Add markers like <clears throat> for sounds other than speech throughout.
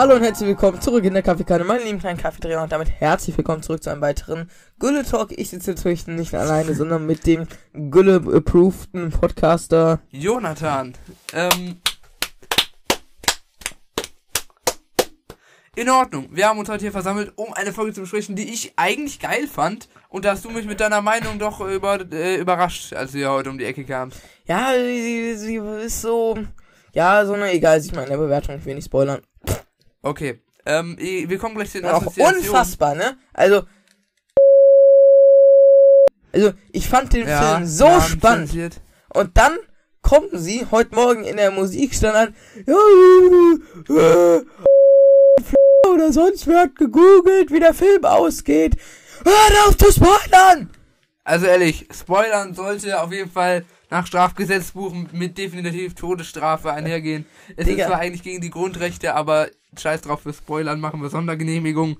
Hallo und herzlich willkommen zurück in der Kaffeekanne, meine lieben kleinen Kaffeedreher und damit herzlich willkommen zurück zu einem weiteren Gülle Talk. Ich sitze natürlich nicht alleine, sondern mit dem Gülle-approveden Podcaster. Jonathan, ähm, in Ordnung. Wir haben uns heute hier versammelt, um eine Folge zu besprechen, die ich eigentlich geil fand. Und da hast du mich mit deiner Meinung doch über, äh, überrascht, als du ja heute um die Ecke kamst. Ja, sie, sie ist so, ja, so eine, egal, sieht man in der Bewertung, ich will nicht spoilern. Okay, ähm, wir kommen gleich zu den Auch Assoziationen. unfassbar, ne? Also, also, ich fand den Ja, Film so Namen spannend. zensiert. Und dann kommen sie heute Morgen in der Musik stand an, ja, äh, oder sonst wer hat gegoogelt, wie der Film ausgeht. Hör auf zu spoilern! Also ehrlich, Spoilern sollte auf jeden Fall nach Strafgesetzbuch mit definitiv Todesstrafe einhergehen. Es Digga. ist zwar eigentlich gegen die Grundrechte, aber scheiß drauf für Spoilern, machen wir Sondergenehmigung.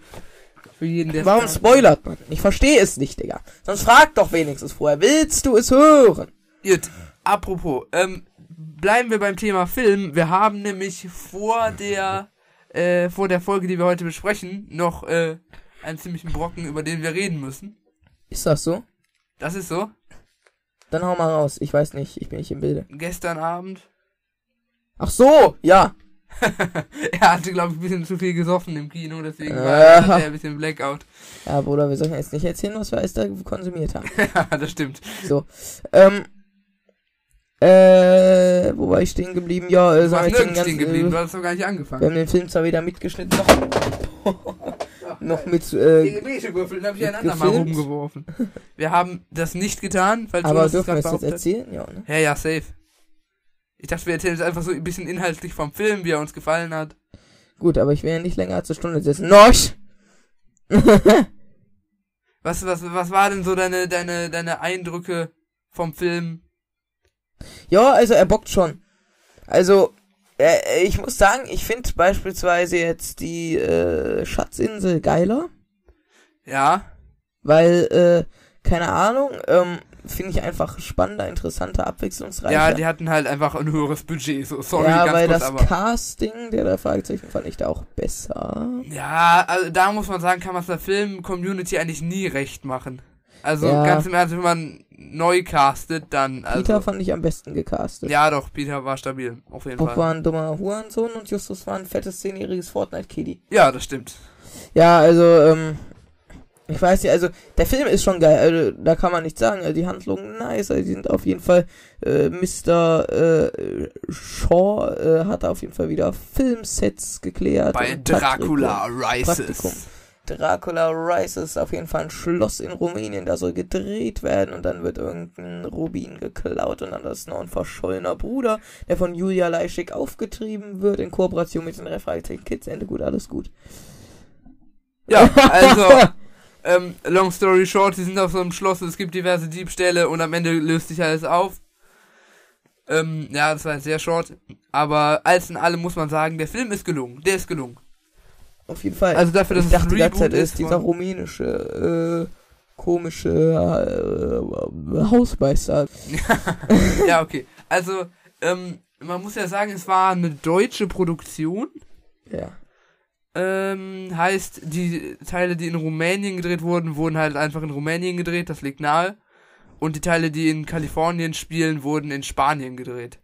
Für jeden, der Warum spoilert man? Ich verstehe es nicht, Digga. Sonst frag doch wenigstens vorher, willst du es hören? Gut, apropos, ähm, bleiben wir beim Thema Film. Wir haben nämlich vor der, äh, vor der Folge, die wir heute besprechen, noch, äh, einen ziemlichen Brocken, über den wir reden müssen. Ist das so? Das ist so. Dann hau mal raus. Ich weiß nicht, ich bin nicht im Bilde. Gestern Abend. Ach so, ja. <laughs> er hatte, glaube ich, ein bisschen zu viel gesoffen im Kino, deswegen war Äh. hatte er ein bisschen Blackout. Ja, Bruder, wir sollen jetzt nicht erzählen, was wir alles da konsumiert haben. <laughs> ja, das stimmt. So. Ähm. Äh, wo war ich stehen geblieben? Ja, äh, Du warst wir den nirgends stehen ganzen, geblieben, äh, du hast doch gar nicht Wir angefangen. haben den Film zwar wieder mitgeschnitten, noch, <laughs> noch mit, äh, Gebetewürfel habe ich Mit einander mal rumgeworfen. Wir haben das nicht getan, falls aber das dürfen wir es jetzt erzählen? Ja, ne? Ja, ja, safe. Ich dachte, wir erzählen jetzt einfach so ein bisschen inhaltlich vom Film, wie er uns gefallen hat. Gut, aber ich will ja nicht länger als eine Stunde sitzen. Noch! <laughs> Was, was, was war denn so deine, deine, deine Eindrücke vom Film? ja, also er bockt schon. Also, äh, ich muss sagen, ich finde beispielsweise jetzt die, äh, Schatzinsel geiler. Ja, Weil, äh, keine Ahnung, ähm, finde ich einfach spannender, interessanter, abwechslungsreicher. ja, die hatten halt einfach ein höheres Budget, so sorry, ja, ganz weil kurz, das aber. Casting der drei Fragezeichen fand ich da auch besser. Ja, also da muss man sagen, kann man es der Film-Community eigentlich nie recht machen. Also Ja. ganz im Ernst, wenn man neu castet, dann. Also, Peter fand ich am besten gecastet. ja, doch, Peter war stabil, auf jeden Bob Fall. war ein dummer Hurensohn und Justus war ein fettes zehnjähriges Fortnite-Kiddy. Ja, das stimmt. Ja, also, ähm, ich weiß nicht, also, der Film ist schon geil, also, da kann man nichts sagen, also, die Handlungen nice, also, die sind auf jeden Fall, äh, Mr. Äh, Shaw, äh, hat auf jeden Fall wieder Filmsets geklärt. Bei Praktikum. Dracula Praktikum. Rises. Dracula Rises ist auf jeden Fall ein Schloss in Rumänien, da soll gedreht werden und dann wird irgendein Rubin geklaut und dann ist noch ein verschollener Bruder, der von Julia Leischig aufgetrieben wird in Kooperation mit den Refragezeichen Kids. Ende gut, alles gut. Ja, also, <laughs> ähm, long story short, sie sind auf so einem Schloss, es gibt diverse Diebstähle und am Ende löst sich alles auf. Ähm, ja, das war jetzt sehr short. Aber als in allem muss man sagen, der Film ist gelungen. Der ist gelungen. Auf jeden Fall. Also dafür, dass ich es dachte ein die ganze Zeit ist dieser rumänische, äh, komische äh, Hausmeister. <laughs> ja, okay. Also, ähm, man muss ja sagen, es war eine deutsche Produktion. Ja. Ähm, heißt, die Teile, die in Rumänien gedreht wurden, wurden halt einfach in Rumänien gedreht, das liegt nahe. Und die Teile, die in Kalifornien spielen, wurden in Spanien gedreht.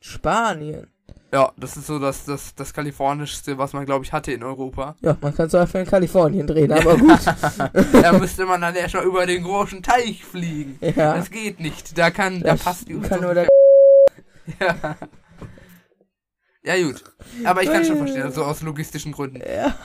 Spanien. Ja, das ist so das, das, das kalifornischste, was man, glaube ich, hatte in Europa. Ja, man kann es einfach in Kalifornien drehen, aber gut. <laughs> da müsste man dann erstmal über den großen Teich fliegen. ja. Das geht nicht. Da kann, da Das passt die kann nur der <laughs> ja. Ja, gut. Aber ich kann schon verstehen, also aus logistischen Gründen. ja. <laughs>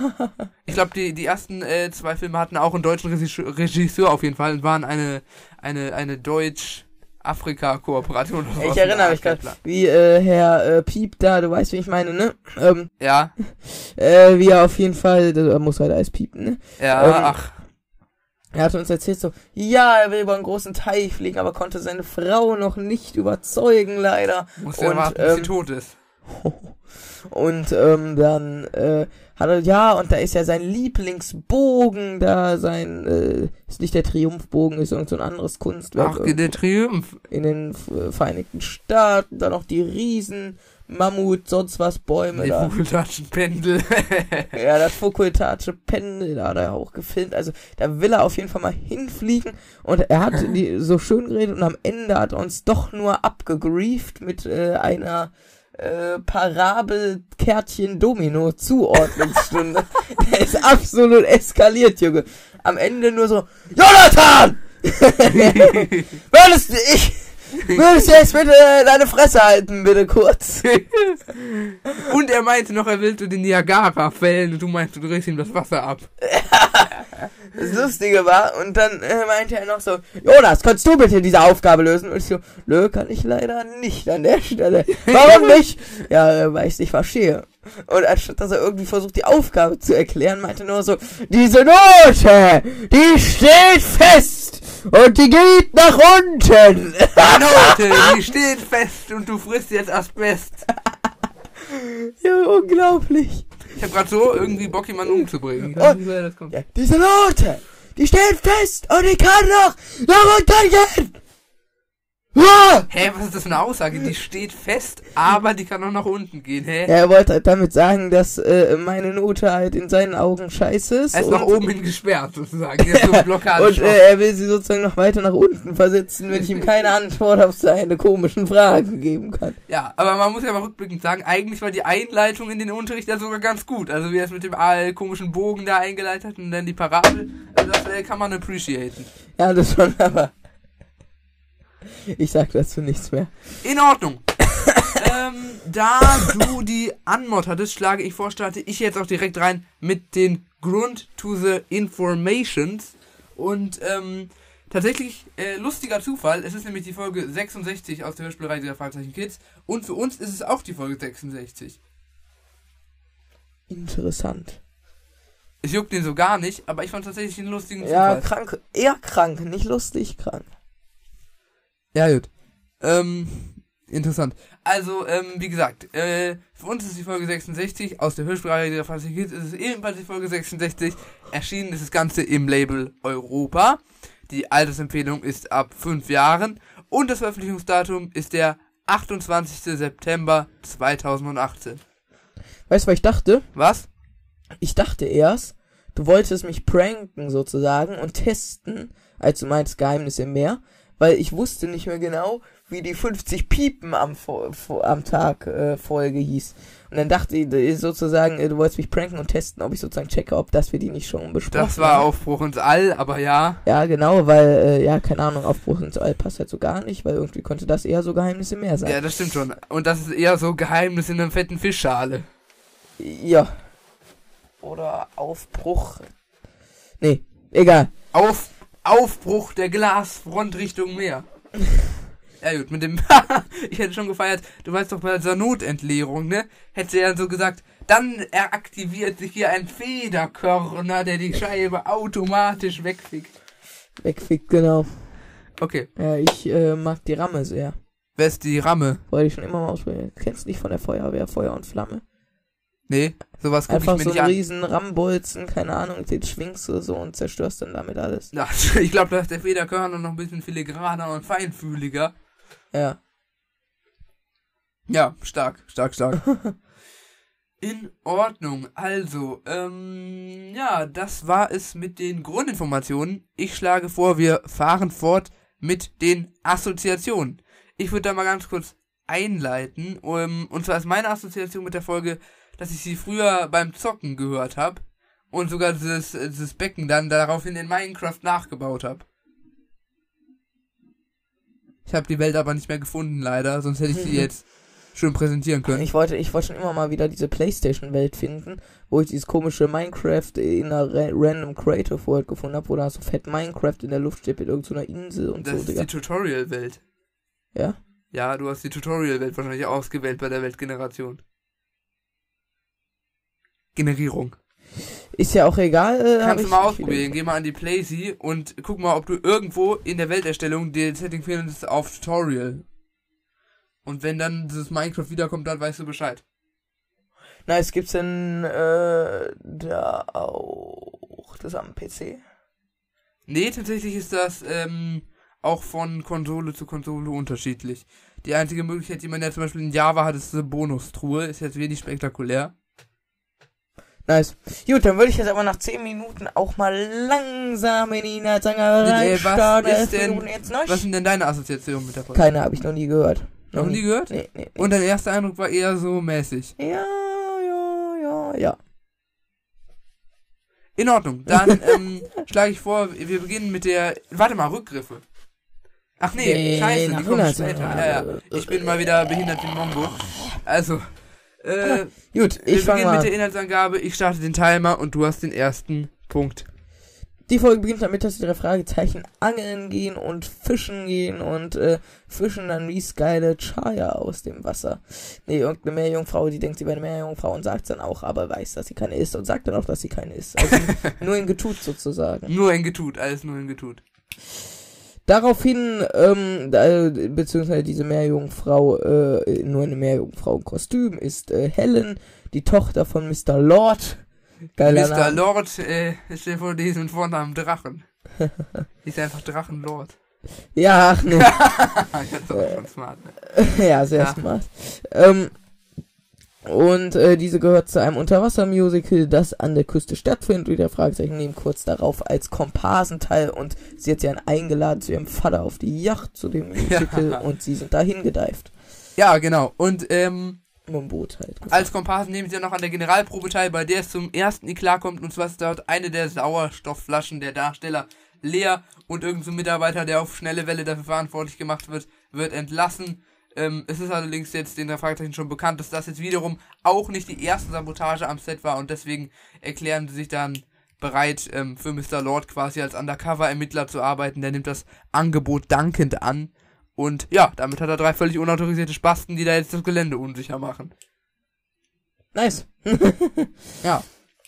Ich glaube, die, die ersten äh, zwei Filme hatten auch einen deutschen Regisseur, auf jeden Fall und waren eine, eine, eine Deutsch-Afrika-Kooperation. oder sowas Ich erinnere mich gerade, wie äh, Herr äh, Piep da, du weißt, wie ich meine, ne? Ähm, Ja, <laughs> äh, wie er auf jeden Fall, da muss halt alles piepen, ne? ja, Ähm, ach. Er hat uns erzählt so, ja, er will über einen großen Teich fliegen, aber konnte seine Frau noch nicht überzeugen, leider. Muss ja und, warten, bis sie ähm, tot ist. <laughs> Und ähm, dann äh, hat er, ja, und da ist ja sein Lieblingsbogen, da sein, äh, ist nicht der Triumphbogen, ist irgend so ein anderes Kunstwerk Ach, der Triumph. in den äh, Vereinigten Staaten, dann noch die riesen Mammut, sonst was, Bäume Die da. Vogeltatschen Pendel. <laughs> Ja, das Fokultatsche Pendel, da hat er auch gefilmt. Also, da will er auf jeden Fall mal hinfliegen. Und er hat <laughs> die so schön geredet und am Ende hat er uns doch nur abgegrieft mit äh, einer äh, Parabel-Kärtchen-Domino-Zuordnungsstunde. <laughs> Der ist absolut eskaliert, Junge. Am Ende nur so, Jonathan! <laughs> Würdest du, ich, würdest du jetzt bitte deine Fresse halten, bitte kurz? <laughs> und er meinte noch, er will zu den Niagara fällen und du meinst, du drehst ihm das Wasser ab. <laughs> Das Lustige war, und dann äh, meinte er noch so, Jonas, kannst du bitte diese Aufgabe lösen? Und ich so, nö, kann ich leider nicht an der Stelle. Warum <laughs> nicht? Ja, äh, weil ich nicht verstehe. Und anstatt dass er irgendwie versucht, die Aufgabe zu erklären, meinte er nur so, diese Note, die steht fest und die geht nach unten. <laughs> Die Note, die steht fest und du frisst jetzt Asbest. ja, unglaublich. Ich hab grad so irgendwie Bock, jemanden umzubringen. Ich Oh. kommt. Ja, diese Note, die steht fest und die kann noch nach unten gehen. Ah! Hä, was ist das für eine Aussage? Die steht fest, aber die kann auch nach unten gehen. Hä? Ja, er wollte halt damit sagen, dass äh, meine Note halt in seinen Augen scheiße ist. Er ist nach oben hin gesperrt, sozusagen. So <laughs> und äh, er will sie sozusagen noch weiter nach unten versetzen, wenn ich ihm keine Antwort auf seine komischen Fragen geben kann. ja, aber man muss ja mal rückblickend sagen, eigentlich war die Einleitung in den Unterricht ja sogar ganz gut. Also wie er es mit dem komischen Bogen da eingeleitet hat und dann die Parabel. Also das äh, kann man appreciaten. Ja, das schon, aber <laughs> ich sag dazu nichts mehr. In Ordnung. <laughs> ähm, da du die Anmod hattest, schlage ich vor, starte ich jetzt auch direkt rein mit den Grund to the Informations. Und ähm, tatsächlich äh, lustiger Zufall, es ist nämlich die Folge 66 aus der Hörspielreihe der Fragezeichen Kids. Und für uns ist es auch die Folge 66. Interessant. Es juckt den so gar nicht, aber ich fand tatsächlich einen lustigen Ja, Zufall. krank, eher krank, nicht lustig, krank. Ja, gut. Ähm, interessant. Also, ähm, wie gesagt, äh, für uns ist die Folge 66, aus der Hörspielreihe der Fantasy Kids ist es ebenfalls die Folge 66. Erschienen ist das Ganze im Label Europa. Die Altersempfehlung ist ab 5 Jahren und das Veröffentlichungsdatum ist der 28. September 2018. Weißt du, was ich dachte? Was? Ich dachte erst, du wolltest mich pranken sozusagen und testen, als du meinst Geheimnis im Meer, weil ich wusste nicht mehr genau, wie die 50 Piepen am, am Tag äh, Folge hieß. Und dann dachte ich äh, sozusagen, äh, du wolltest mich pranken und testen, ob ich sozusagen checke, ob das wir die nicht schon besprochen Das war haben. Aufbruch ins All, aber ja. Ja, genau, weil, äh, ja, keine Ahnung, Aufbruch ins All passt halt so gar nicht, weil irgendwie könnte das eher so Geheimnis im Meer sein. Ja, das stimmt schon. Und das ist eher so Geheimnis in einer fetten Fischschale. Ja. Oder Aufbruch. Nee, egal. Auf, Aufbruch der Glasfront Richtung Meer. <laughs> Ja gut, mit dem, <laughs> ich hätte schon gefeiert, du weißt doch bei dieser Notentleerung, ne? Hätte er so gesagt, dann er aktiviert sich hier ein Federkörner, der die Scheibe automatisch wegfickt. Wegfickt, genau. Okay, Ja, ich äh, mag die Ramme sehr. wer ist die Ramme? Wollte ich schon immer mal ausprobieren. Kennst du nicht von der Feuerwehr, Feuer und Flamme? Nee, sowas gucke ich Einfach mir so nicht einen an. riesen Rammbolzen, keine Ahnung, den schwingst du so und zerstörst dann damit alles. Ja, <laughs> ich glaube, da ist der Federkörner noch ein bisschen filigraner und feinfühliger. Ja. Ja, stark, stark, stark. <laughs> In Ordnung. Also, ähm, ja, das war es mit den Grundinformationen. Ich schlage vor, wir fahren fort mit den Assoziationen. Ich würde da mal ganz kurz einleiten. Um, und zwar ist meine Assoziation mit der Folge, dass ich sie früher beim Zocken gehört habe und sogar dieses, dieses Becken dann daraufhin in Minecraft nachgebaut habe. Ich habe die Welt aber nicht mehr gefunden, leider, sonst hätte ich sie jetzt schön präsentieren können. Ich wollte, ich wollte schon immer mal wieder diese Playstation-Welt finden, wo ich dieses komische Minecraft in einer ra random Creative World gefunden habe, wo da so fett Minecraft in der Luft steht mit irgendeiner Insel und Das so, ist Digga. die Tutorial-Welt. Ja? Ja, du hast die Tutorial-Welt wahrscheinlich ausgewählt bei der Weltgeneration. Generierung. Ist ja auch egal. Äh, Kannst du mal ausprobieren. Geh mal an die Playsee und guck mal, ob du irgendwo in der Welterstellung den Setting findest auf Tutorial. Und wenn dann dieses Minecraft wiederkommt, dann weißt du Bescheid. Nice, gibt's denn äh, da auch das am PC? Nee, tatsächlich ist das ähm, auch von Konsole zu Konsole unterschiedlich. Die einzige Möglichkeit, die man ja zum Beispiel in Java hat, ist eine Bonustruhe. Ist jetzt wenig spektakulär. Nice. Gut, dann würde ich jetzt aber nach 10 Minuten auch mal langsam in die Inhaltsangerei Äh, was ist denn- noch? Was sind denn deine Assoziationen mit der Folge? Keine habe ich noch nie gehört. Noch nie gehört? Nee, nee, nee. Und dein erster Eindruck war eher so mäßig. Ja, ja, ja, ja. In Ordnung. Dann <laughs> ähm, schlage ich vor, wir beginnen mit der. Warte mal, Rückgriffe. Ach nee, scheiße, die kommen 100 später. Ja, ja. Ich bin mal wieder behindert wie Mongo. Also, äh, Gut, ich fange mal mit der Inhaltsangabe. Ich starte den Timer und du hast den ersten Punkt. Die Folge beginnt damit, dass die drei Fragezeichen angeln gehen und fischen gehen und äh, fischen dann wie geile Chaya aus dem Wasser. Nee, irgendeine Meerjungfrau, die denkt, sie wäre eine Meerjungfrau und sagt dann auch, aber weiß, dass sie keine ist und sagt dann auch, dass sie keine ist. Also <laughs> nur in Getut sozusagen. Nur ein Getut, alles nur ein Getut. Daraufhin, ähm, da, beziehungsweise diese Meerjungfrau, äh, nur eine Meerjungfrau im Kostüm, ist äh, Helen, die Tochter von Mr. Lord. Geiler Mr. Name. Lord, äh, stell dir vor, die ist mit Vornamen Drachen. <laughs> Ist einfach Drachenlord. Ja, ach nee. <laughs> das ist auch schon smart, ne? <laughs> ja, sehr Ja. smart. Ähm, und äh, diese gehört zu einem Unterwassermusical, das an der Küste stattfindet. Und der Fragezeichen nehmen kurz darauf als Komparsen teil und sie hat sie dann eingeladen zu ihrem Vater auf die Yacht zu dem Musical Ja. <laughs> und sie sind dahin gedeift. Ja, genau. Und ähm, dem Boot halt. als Komparsen nehmen sie dann noch an der Generalprobe teil, bei der es zum ersten Eklat kommt. Und zwar ist dort eine der Sauerstoffflaschen der Darsteller leer und irgendein so Mitarbeiter, der auf schnelle Welle dafür verantwortlich gemacht wird, wird entlassen. Ähm, es ist allerdings jetzt den Fragezeichen schon bekannt, dass das jetzt wiederum auch nicht die erste Sabotage am Set war und deswegen erklären sie sich dann bereit, ähm, für Mr. Lord quasi als Undercover-Ermittler zu arbeiten. Der nimmt das Angebot dankend an. Und ja, damit hat er drei völlig unautorisierte Spasten, die da jetzt das Gelände unsicher machen. Nice. <laughs> Ja.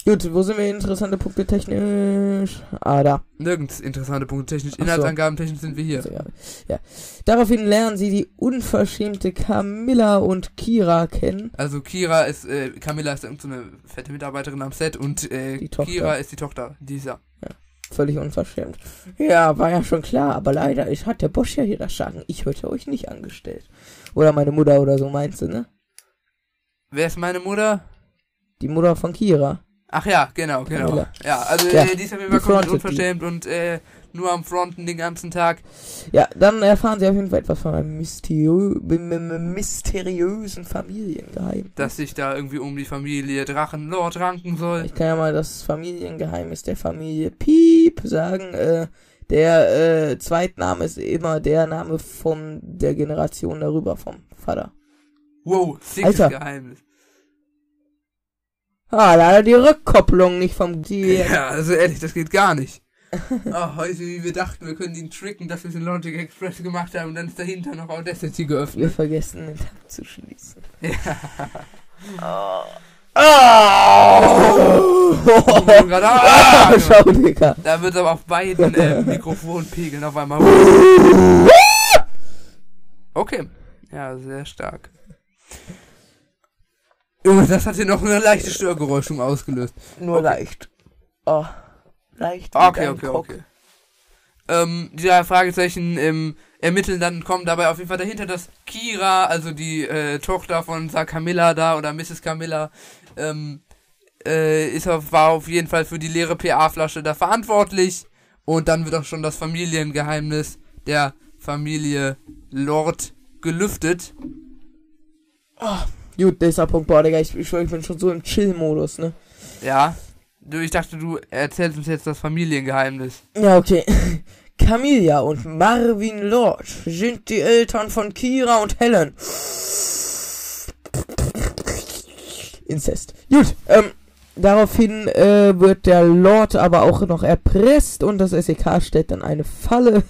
Gut, wo sind wir? Interessante Punkte technisch. Ah, da. Nirgends interessante Punkte technisch. Inhaltsangaben technisch sind wir hier. Ja. ja. Daraufhin lernen sie die unverschämte Camilla und Kira kennen. Also Kira ist, äh, Camilla ist irgendeine so fette Mitarbeiterin am Set und äh. Kira ist die Tochter dieser. Völlig unverschämt. Ja, war ja schon klar, aber leider hat der Bosch ja hier das Sagen. Ich hätte euch nicht angestellt. Oder meine Mutter oder so meinst du, ne? Wer ist meine Mutter? Die Mutter von Kira. Ach ja, genau, genau. Ja, also Ja, äh, die ist auf jeden Fall komplett frontet die. unverschämt und äh, nur am Fronten den ganzen Tag. Ja, dann erfahren sie auf jeden Fall etwas von einem mysteriö mysteriösen Familiengeheimnis. dass sich da irgendwie um die Familie Drachenlord ranken soll. Ich kann ja mal das Familiengeheimnis der Familie Piep sagen. Äh, der äh, Zweitname ist immer der Name von der Generation darüber, vom Vater. Wow, sickes Alter. Geheimnis. Ah, leider die Rückkopplung nicht vom Tier. Ja, also ehrlich, das geht gar nicht. oh, heute, wie wir dachten, wir können ihn tricken, dass wir es in Logic Express gemacht haben und dann ist dahinter noch Audacity geöffnet. Wir vergessen den Tab zu schließen. Ja. Oh! Gerade- Ah, ah, <laughs> schau, Digga. Da wird aber auf beiden äh, <laughs> Mikrofonpegeln auf einmal. <laughs> Okay. Ja, sehr stark. Junge, das hat hier noch eine leichte Störgeräuschung ausgelöst. Nur Okay. leicht. Oh, leicht. Okay, okay, Cock. okay. Ähm, die drei Fragezeichen ähm, ermitteln dann, kommen dabei auf jeden Fall dahinter, dass Kira, also die äh, Tochter von Sir Camilla da oder Mrs. Camilla, ähm, äh, ist auf, war auf jeden Fall für die leere PA-Flasche da verantwortlich. Und dann wird auch schon das Familiengeheimnis der Familie Lord gelüftet. Gut, nächster Punkt, boah, Digga, ich, ich, ich bin schon so im Chill-Modus, ne? Ja. Du, ich dachte, du erzählst uns jetzt das Familiengeheimnis. Ja, okay. <laughs> Camilla und Marvin Lord sind die Eltern von Kira und Helen. Inzest. Gut, ähm, daraufhin äh, wird der Lord aber auch noch erpresst und das SEK stellt dann eine Falle.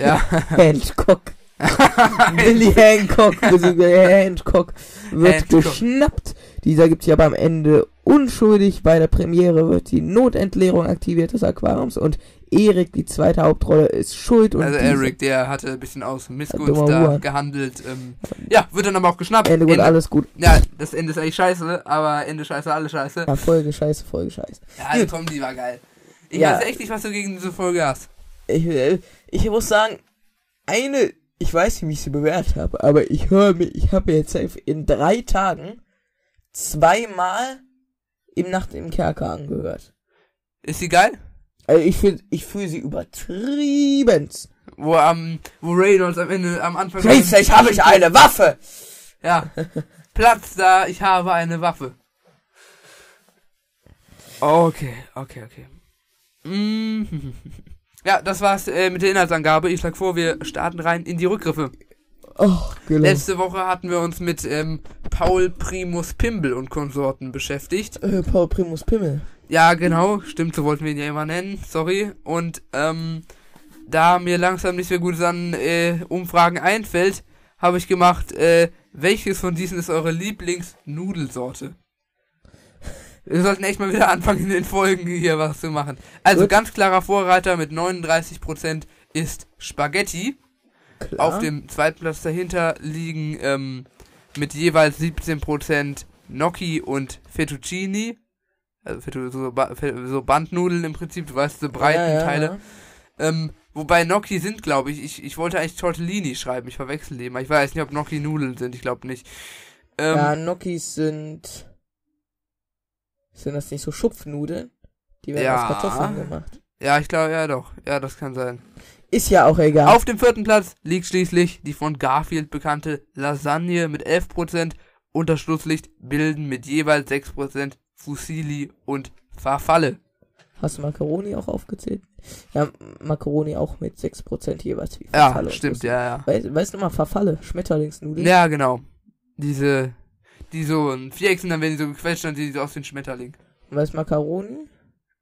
Ja. <laughs> Hancock. <laughs> Billy Hancock, beziehungsweise <laughs> Hancock wird Hancock. geschnappt. Dieser gibt sich aber am Ende unschuldig. Bei der Premiere wird die Notentleerung aktiviert des Aquariums und Erik, die zweite Hauptrolle, ist schuld. Und Also Eric, der hatte ein bisschen aus Missgunst da Huren. gehandelt. Ähm, ja, wird dann aber auch geschnappt. Ende gut, alles gut. Ja, das Ende ist eigentlich scheiße, aber Ende scheiße, alle scheiße. Ja, Folge scheiße, Folge scheiße. Ja, die Gut. Comedy war geil. Ich Ja. weiß echt nicht, was du gegen diese Folge hast. Ich, äh, ich muss sagen, eine, ich weiß nicht, wie ich sie bewährt habe, aber ich höre mir, ich habe jetzt in drei Tagen zweimal im Nacht im Kerker angehört. Ist sie geil? Also ich finde, ich fühle sie übertrieben. Wo am, wo Reynolds am Ende, am Anfang. Schließlich habe ich eine Waffe! Ja. <laughs> Platz da, ich habe eine Waffe. Okay, okay, okay. Mm. <laughs> Ja, das war's äh, mit der Inhaltsangabe. Ich schlage vor, wir starten rein in die Rückgriffe. Oh, genau. Letzte Woche hatten wir uns mit ähm, Paul Primus Pimbel und Konsorten beschäftigt. Äh, Paul Primus Pimmel. Ja, genau, stimmt, so wollten wir ihn ja immer nennen, sorry. Und ähm, da mir langsam nicht mehr gut an äh, Umfragen einfällt, habe ich gemacht, äh, welches von diesen ist eure Lieblingsnudelsorte? Wir sollten echt mal wieder anfangen, in den Folgen hier was zu machen. Also Gut. ganz klarer Vorreiter mit 39% ist Spaghetti. Klar. Auf dem zweiten Platz dahinter liegen ähm, mit jeweils 17% Gnocchi und Fettuccini. Also so, Ba- so Bandnudeln im Prinzip, du weißt, so breiten Ja, ja, Teile. ja. Ähm, wobei Gnocchi sind, glaube ich, ich, ich wollte eigentlich Tortellini schreiben, ich verwechsel die mal. Ich weiß nicht, ob Gnocchi Nudeln sind, ich glaube nicht. Ähm, ja, Gnocchis sind. Sind das nicht so Schupfnudeln? Die werden Ja. aus Kartoffeln gemacht. ja, ich glaube, ja doch. Ja, das kann sein. Ist ja auch egal. Auf dem vierten Platz liegt schließlich die von Garfield bekannte Lasagne mit 11%. Unter Schlusslicht bilden mit jeweils 6% Fusilli und Farfalle. Hast du Macaroni auch aufgezählt? Ja, Macaroni auch mit 6% jeweils wie Ja, Verfalle und stimmt, ja, ja. Weißt, weißt du mal, Verfalle, Schmetterlingsnudeln? Ja, genau. Diese, die so ein Viereck sind, dann werden die so gequetscht, dann sehen die so aus wie ein Schmetterling. Und weißt du, Macaroni?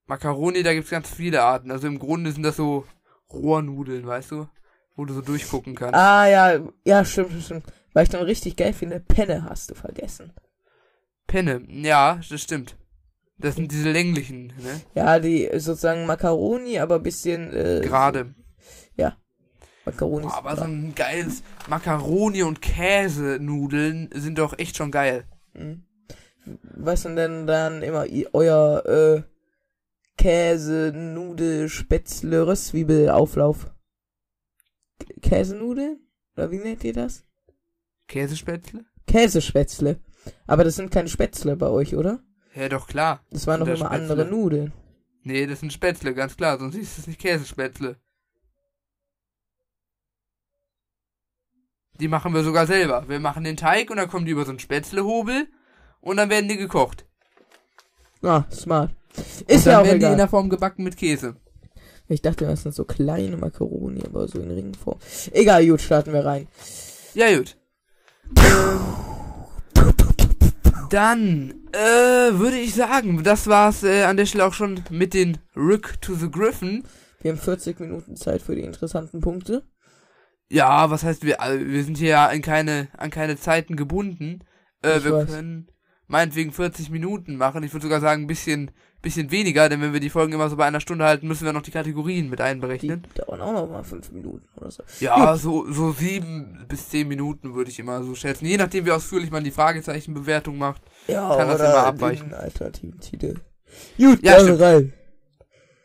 Macaroni, da gibt's ganz viele Arten. Also im Grunde sind das so Rohrnudeln, weißt du? Wo du so durchgucken kannst. Ah, ja, ja, stimmt, stimmt. Weil ich dann richtig geil finde, Penne hast du vergessen. Penne, ja, das stimmt. Das sind diese länglichen, ne? Ja, die sozusagen Macaroni, aber bisschen, äh, Gerade. Macaroni. Boah, aber so ein geiles Macaroni und Käsenudeln sind doch echt schon geil. Mhm. Was sind denn dann immer euer äh, Käse, Nudel, Spätzle, Röstzwiebelauflauf? K- Käsenudeln? Oder wie nennt ihr das? Käsespätzle? Käsespätzle. Aber das sind keine Spätzle bei euch, oder? Ja, doch klar. Das waren doch immer das andere Spätzle? Nudeln. Nee, das sind Spätzle, ganz klar, sonst ist es nicht Käsespätzle. Die machen wir sogar selber. Wir machen den Teig und dann kommen die über so einen Spätzlehobel und dann werden die gekocht. Ah, smart. Ist ja auch werden die in egal. der Form gebacken mit Käse. Ich dachte, das sind so kleine Macaroni, aber so in Ringform. Egal, gut, starten wir rein. Ja, gut. Dann äh, würde ich sagen, das war's äh, an der Stelle auch schon mit den Rick to the Griffin. Wir haben 40 Minuten Zeit für die interessanten Punkte. Ja, was heißt wir? äh, Wir sind hier ja an keine an keine Zeiten gebunden. Äh, wir weiß. können meinetwegen 40 Minuten machen. Ich würde sogar sagen ein bisschen bisschen weniger, denn wenn wir die Folgen immer so bei einer Stunde halten, müssen wir noch die Kategorien mit Die einberechnen. dauern auch noch mal 5 Minuten oder so. Ja, so so sieben bis zehn Minuten würde ich immer so schätzen. Je nachdem, wie ausführlich man die Fragezeichenbewertung macht. Ja, Kann das immer abweichen. alternativen Titel. Gut, Ja, dann stimmt. rein.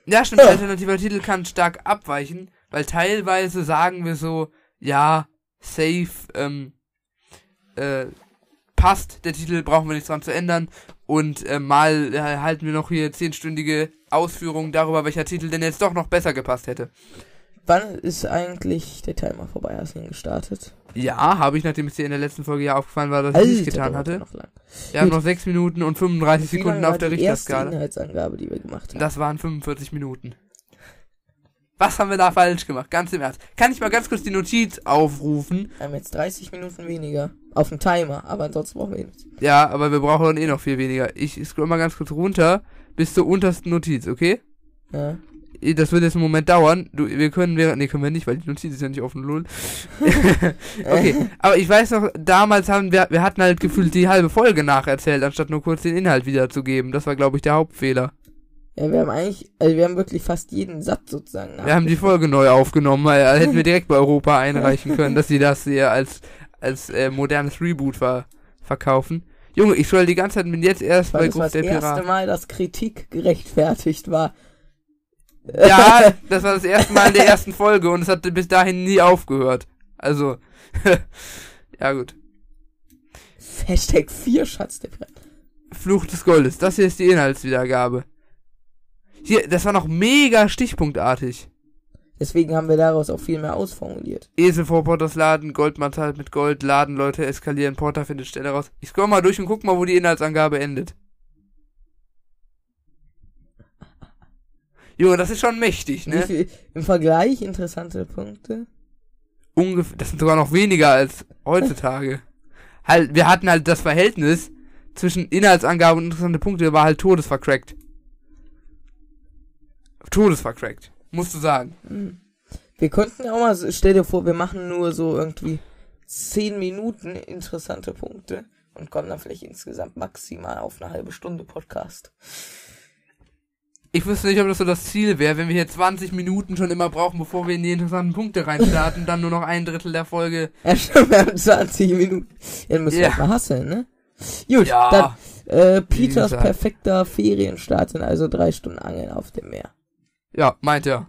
Ja, stimmt, Ja. alternativer Titel kann stark abweichen, weil teilweise sagen wir so, ja, safe, ähm, äh, passt, der Titel brauchen wir nichts dran zu ändern. Und äh, mal äh, halten wir noch hier zehnstündige Ausführungen darüber, welcher Titel denn jetzt doch noch besser gepasst hätte. Wann ist eigentlich der Timer vorbei? Hast du ihn gestartet? Ja, habe ich, nachdem es dir in der letzten Folge ja aufgefallen war, dass ich nicht getan hatte. Wir haben noch 6 Minuten und 35 Wie Sekunden auf war der die erste Richterskala. Inhaltsangabe, die wir gemacht haben. Das waren 45 Minuten. Was haben wir da falsch gemacht? Ganz im Ernst. Kann ich mal ganz kurz die Notiz aufrufen? Wir haben jetzt 30 Minuten weniger auf dem Timer, aber ansonsten brauchen wir eh nichts. Ja, aber wir brauchen dann eh noch viel weniger. Ich scroll mal ganz kurz runter bis zur untersten Notiz, okay? Ja. Das wird jetzt einen Moment dauern. Du, wir können während, nee, können wir nicht, weil die Notiz ist ja nicht offen, lol. <laughs> okay, <laughs> aber ich weiß noch, damals haben wir, wir hatten halt gefühlt die halbe Folge nacherzählt, anstatt nur kurz den Inhalt wiederzugeben. Das war, glaube ich, der Hauptfehler. Ja, wir haben eigentlich, also wir haben wirklich fast jeden Satz sozusagen Wir haben die. Folge neu aufgenommen, weil äh, hätten wir direkt bei Europa einreichen können, dass sie das hier als, als äh, modernes Reboot ver verkaufen. Junge, ich soll die ganze Zeit mit jetzt erst Weil bei das war Gruft das der erste Pirat. Mal, dass Kritik gerechtfertigt war. Ja, das war das erste Mal in der ersten Folge und es hat bis dahin nie aufgehört. Also, <laughs> ja gut. Hashtag 4 Schatz der Piraten. Fluch des Goldes. Das hier ist die Inhaltswiedergabe. Hier, das war noch mega stichpunktartig. Deswegen haben wir daraus auch viel mehr ausformuliert. Esel vor Porters Laden, Goldmaterial mit Gold, Laden, Leute eskalieren, Porter findet Stelle raus. Ich scroll mal durch und guck mal, wo die Inhaltsangabe endet. Junge, das ist schon mächtig, ne? viel, Im Vergleich interessante Punkte. Ungefähr, das sind sogar noch weniger als heutzutage. halt, wir hatten halt das Verhältnis zwischen Inhaltsangabe und interessante Punkte war halt todesvercrackt. Todesvercrackt. Musst du sagen. Hm. Wir könnten auch mal, stell dir vor, wir machen nur so irgendwie 10 Minuten interessante Punkte und kommen dann vielleicht insgesamt maximal auf eine halbe Stunde Podcast. Ich wüsste nicht, ob das so das Ziel wäre, wenn wir hier 20 Minuten schon immer brauchen, bevor wir in die interessanten Punkte reinstarten, dann nur noch ein Drittel der Folge. <laughs> Ja, schon, wir haben 20 Minuten. Ja, dann müssen wir Ja. halt mal hasseln, ne? Gut, Ja. dann äh, Peters perfekter Ferienstart sind also drei Stunden Angeln auf dem Meer. Ja, meint er.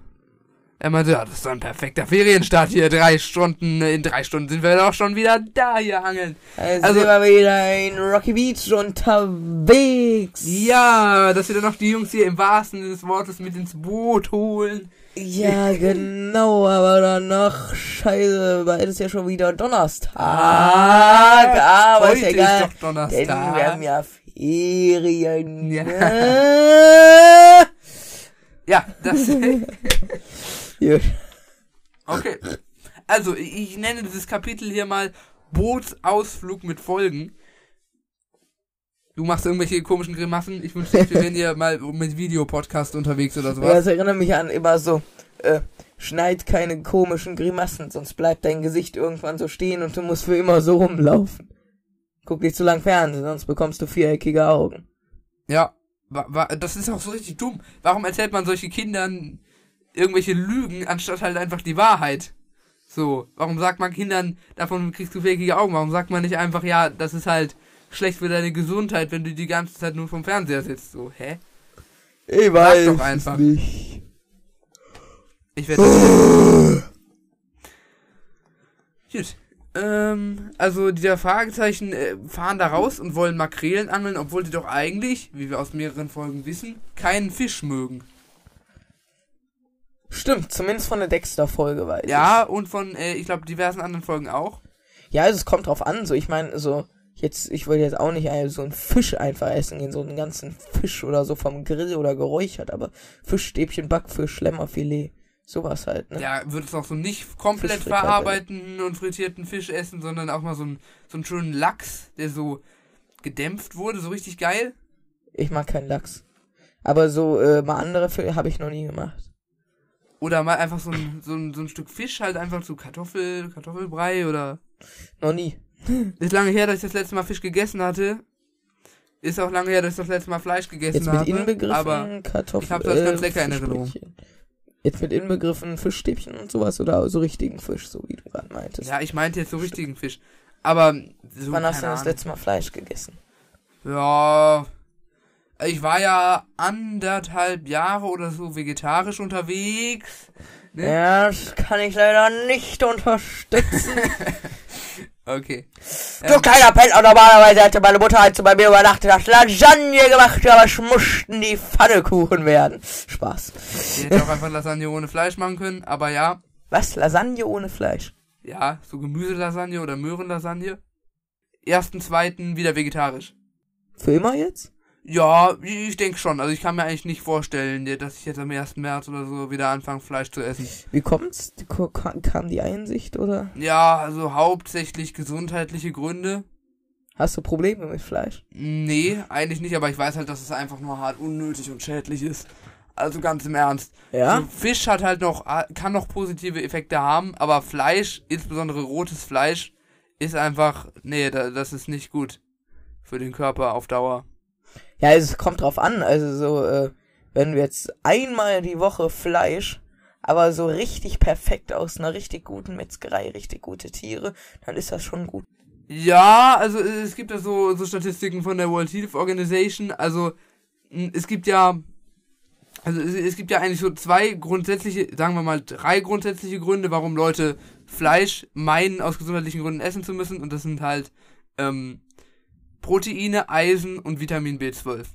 Er meinte, ja, das ist doch ein perfekter Ferienstart hier. Drei Stunden, in drei Stunden sind wir doch schon wieder da hier angeln. Also, Also- sind wir wieder in Rocky Beach unterwegs. Ja, dass wir dann noch die Jungs hier im wahrsten Sinne des Wortes mit ins Boot holen. Ja, <laughs> genau, aber danach, scheiße, bald ist ja schon wieder Donnerstag. Ah, aber ist heute ja egal. ist doch Denn wir haben Donnerstag. ja Ferien. Ja. <laughs> Ja, das. <laughs> Okay. Also, ich nenne dieses Kapitel hier mal Bootsausflug mit Folgen. Du machst irgendwelche komischen Grimassen. Ich wünschte, wir wären hier mal mit Videopodcast unterwegs oder Ja, sowas. das erinnert mich an immer so, äh, schneid keine komischen Grimassen, sonst bleibt dein Gesicht irgendwann so stehen und du musst für immer so rumlaufen. Guck nicht zu lang Fernsehen, sonst bekommst du viereckige Augen. Ja, das ist auch so richtig dumm. Warum erzählt man solche Kindern irgendwelche Lügen, anstatt halt einfach die Wahrheit? So, warum sagt man Kindern, davon kriegst du viereckige Augen? Warum sagt man nicht einfach, ja, das ist halt schlecht für deine Gesundheit, wenn du die ganze Zeit nur vom Fernseher sitzt? So, hä? Ich weiß doch einfach. nicht. Ich werde. <laughs> Gut. Ähm, also dieser Fragezeichen äh, fahren da raus und wollen Makrelen angeln, obwohl die doch eigentlich, wie wir aus mehreren Folgen wissen, keinen Fisch mögen. Stimmt, zumindest von der Dexter-Folge weiß Ja, und von, äh, ich glaube, diversen anderen Folgen auch. ich. Ja, also es kommt drauf an, so, ich meine, so, jetzt, ich wollte jetzt auch nicht äh, so einen Fisch einfach essen gehen, so einen ganzen Fisch oder so vom Grill oder geräuchert, aber Fischstäbchen, Backfisch, Schlemmerfilet, sowas halt, ne? Ja, würdest auch so nicht komplett verarbeiteten und frittierten Fisch essen, sondern auch mal so, ein, so einen schönen Lachs, der so gedämpft wurde, so richtig geil. Ich mag keinen Lachs. Aber so, äh, mal andere Fische habe ich noch nie gemacht. Oder mal einfach so ein, so ein, so ein Stück Fisch, halt einfach zu Kartoffel, Kartoffelbrei oder Noch nie. <laughs> Ist lange her, dass ich das letzte Mal Fisch gegessen hatte. Ist auch lange her, dass ich das letzte Mal Fleisch gegessen Jetzt mit habe. inbegriffen Aber Kartoffeln. ich hab das ganz lecker in Erinnerung. Jetzt mit inbegriffen Fischstäbchen und sowas oder so richtigen Fisch, so wie du gerade meintest. ja, ich meinte jetzt so richtigen Fisch. Aber so, Wann hast du das letzte Mal Fleisch gegessen? Ja, ich war ja anderthalb Jahre oder so vegetarisch unterwegs. Ne? Ja, das kann ich leider nicht unterstützen. <laughs> Okay. du Ähm, kleiner Penner, normalerweise hätte meine Mutter halt so bei mir übernachtet, hat Lasagne gemacht, aber es mussten die Pfannekuchen werden. Spaß. ich hätte auch einfach Lasagne ohne Fleisch machen können, aber ja. Was? Lasagne ohne Fleisch? Ja, so Gemüselasagne oder Möhrenlasagne. Ersten, zweiten wieder vegetarisch. Für immer jetzt? Ja, ich denke schon. Also ich kann mir eigentlich nicht vorstellen, dass ich jetzt am 1. März oder so wieder anfange, Fleisch zu essen. Wie kommt's? Kam die Einsicht oder? Ja, also hauptsächlich gesundheitliche Gründe. Hast du Probleme mit Fleisch? Nee, eigentlich nicht, aber ich weiß halt, dass es einfach nur hart unnötig und schädlich ist. Also ganz im Ernst. Ja? So, Fisch hat halt noch, kann noch positive Effekte haben, aber Fleisch, insbesondere rotes Fleisch, ist einfach, nee, da, das ist nicht gut für den Körper auf Dauer. Ja, es kommt drauf an. Also so, äh, wenn du jetzt einmal die Woche Fleisch, aber so richtig perfekt aus einer richtig guten Metzgerei, richtig gute Tiere, dann ist das schon gut. Ja, also es gibt ja so, so Statistiken von der World Health Organization. Also m, es gibt ja Also es, es gibt ja eigentlich so zwei grundsätzliche, sagen wir mal drei grundsätzliche Gründe, warum Leute Fleisch meinen, aus gesundheitlichen Gründen essen zu müssen. Und das sind halt ähm, Proteine, Eisen und Vitamin B12.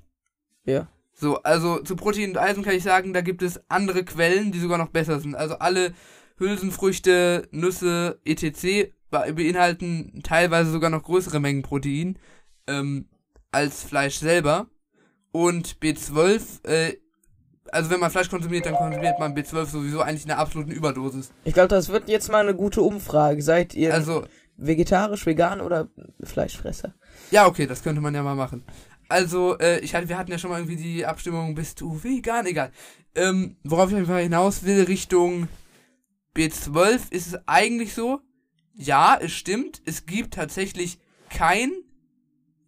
Ja. So, also zu Protein und Eisen kann ich sagen, da gibt es andere Quellen, die sogar noch besser sind. Also alle Hülsenfrüchte, Nüsse, etc. be- beinhalten teilweise sogar noch größere Mengen Protein ähm, als Fleisch selber. Und B12, äh, also wenn man Fleisch konsumiert, dann konsumiert man B12 sowieso eigentlich in einer absoluten Überdosis. Ich glaube, das wird jetzt mal eine gute Umfrage. Seid ihr Also, vegetarisch, vegan oder Fleischfresser? Ja, okay, das könnte man ja mal machen. Also, äh, ich hatte, wir hatten ja schon mal irgendwie die Abstimmung, bist du vegan? Egal. Ähm, worauf ich einfach hinaus will, Richtung B12 ist es eigentlich so, ja, es stimmt, es gibt tatsächlich kein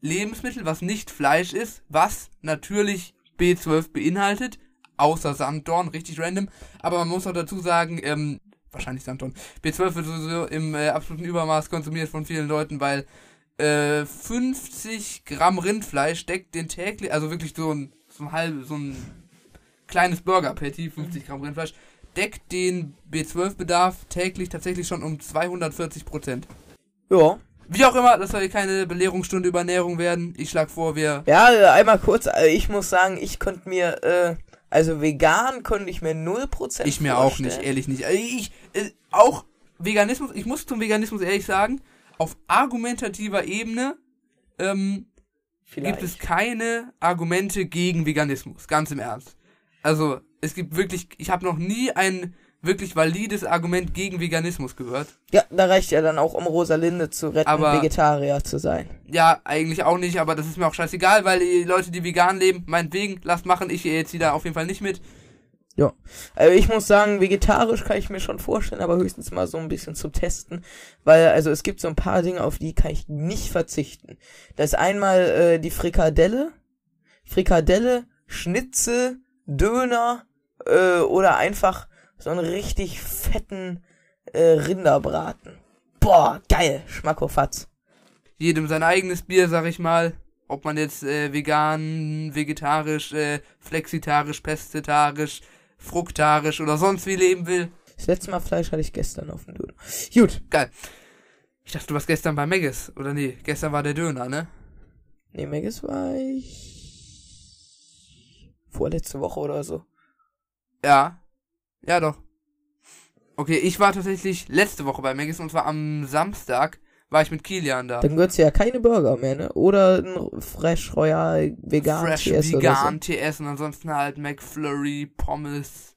Lebensmittel, was nicht Fleisch ist, was natürlich B12 beinhaltet, außer Sanddorn, richtig random. Aber man muss auch dazu sagen, ähm, wahrscheinlich Sanddorn. B12 wird sowieso im äh, absoluten Übermaß konsumiert von vielen Leuten, weil äh, 50 Gramm Rindfleisch deckt den täglich, also wirklich so ein, so ein halb, so ein kleines Burger-Patty, 50 Gramm Rindfleisch, deckt den B12-Bedarf täglich tatsächlich schon um 240 Prozent. Ja. Wie auch immer, das soll hier keine Belehrungsstunde über Ernährung werden. Ich schlag vor, wir. Ja, äh, einmal kurz, äh, ich muss sagen, ich konnte mir, äh, also vegan konnte ich mir 0% Ich mir auch vorstellen. nicht, ehrlich nicht. Also Ich, äh, auch Veganismus, ich muss zum Veganismus ehrlich sagen, auf argumentativer Ebene ähm, Vielleicht. gibt es keine Argumente gegen Veganismus, ganz im Ernst. Also, es gibt wirklich, ich habe noch nie ein wirklich valides Argument gegen Veganismus gehört. Ja, da reicht ja dann auch, um Rosalinde zu retten, Aber- Vegetarier zu sein. Ja, eigentlich auch nicht, aber das ist mir auch scheißegal, weil die Leute, die vegan leben, meinetwegen, lasst machen, ich gehe jetzt wieder auf jeden Fall nicht mit. Ja. Also ich muss sagen, vegetarisch kann ich mir schon vorstellen, aber höchstens mal so ein bisschen zum Testen. Weil, also es gibt so ein paar Dinge, auf die kann ich nicht verzichten. Das ist einmal äh, die Frikadelle. Frikadelle, Schnitzel, Döner äh, oder einfach so einen richtig fetten äh, Rinderbraten. Boah, geil, Schmackofatz. Jedem sein eigenes Bier, sag ich mal. Ob man jetzt äh, vegan, vegetarisch, äh, flexitarisch, pestitarisch, fruktarisch oder sonst wie leben will. Das letzte Mal Fleisch hatte ich gestern auf dem Döner. Gut. Geil. Ich dachte, du warst gestern bei Megis. Oder nee, gestern war der Döner, ne? Nee, Megas war ich vorletzte Woche oder so. Ja. Ja, doch. Okay, ich war tatsächlich letzte Woche bei Megis und zwar am Samstag war ich mit Kilian da. Dann gehört's ja keine Burger mehr, ne? Oder ein Fresh Royal Vegan Fresh TS Vegan TS und ansonsten halt McFlurry, Pommes,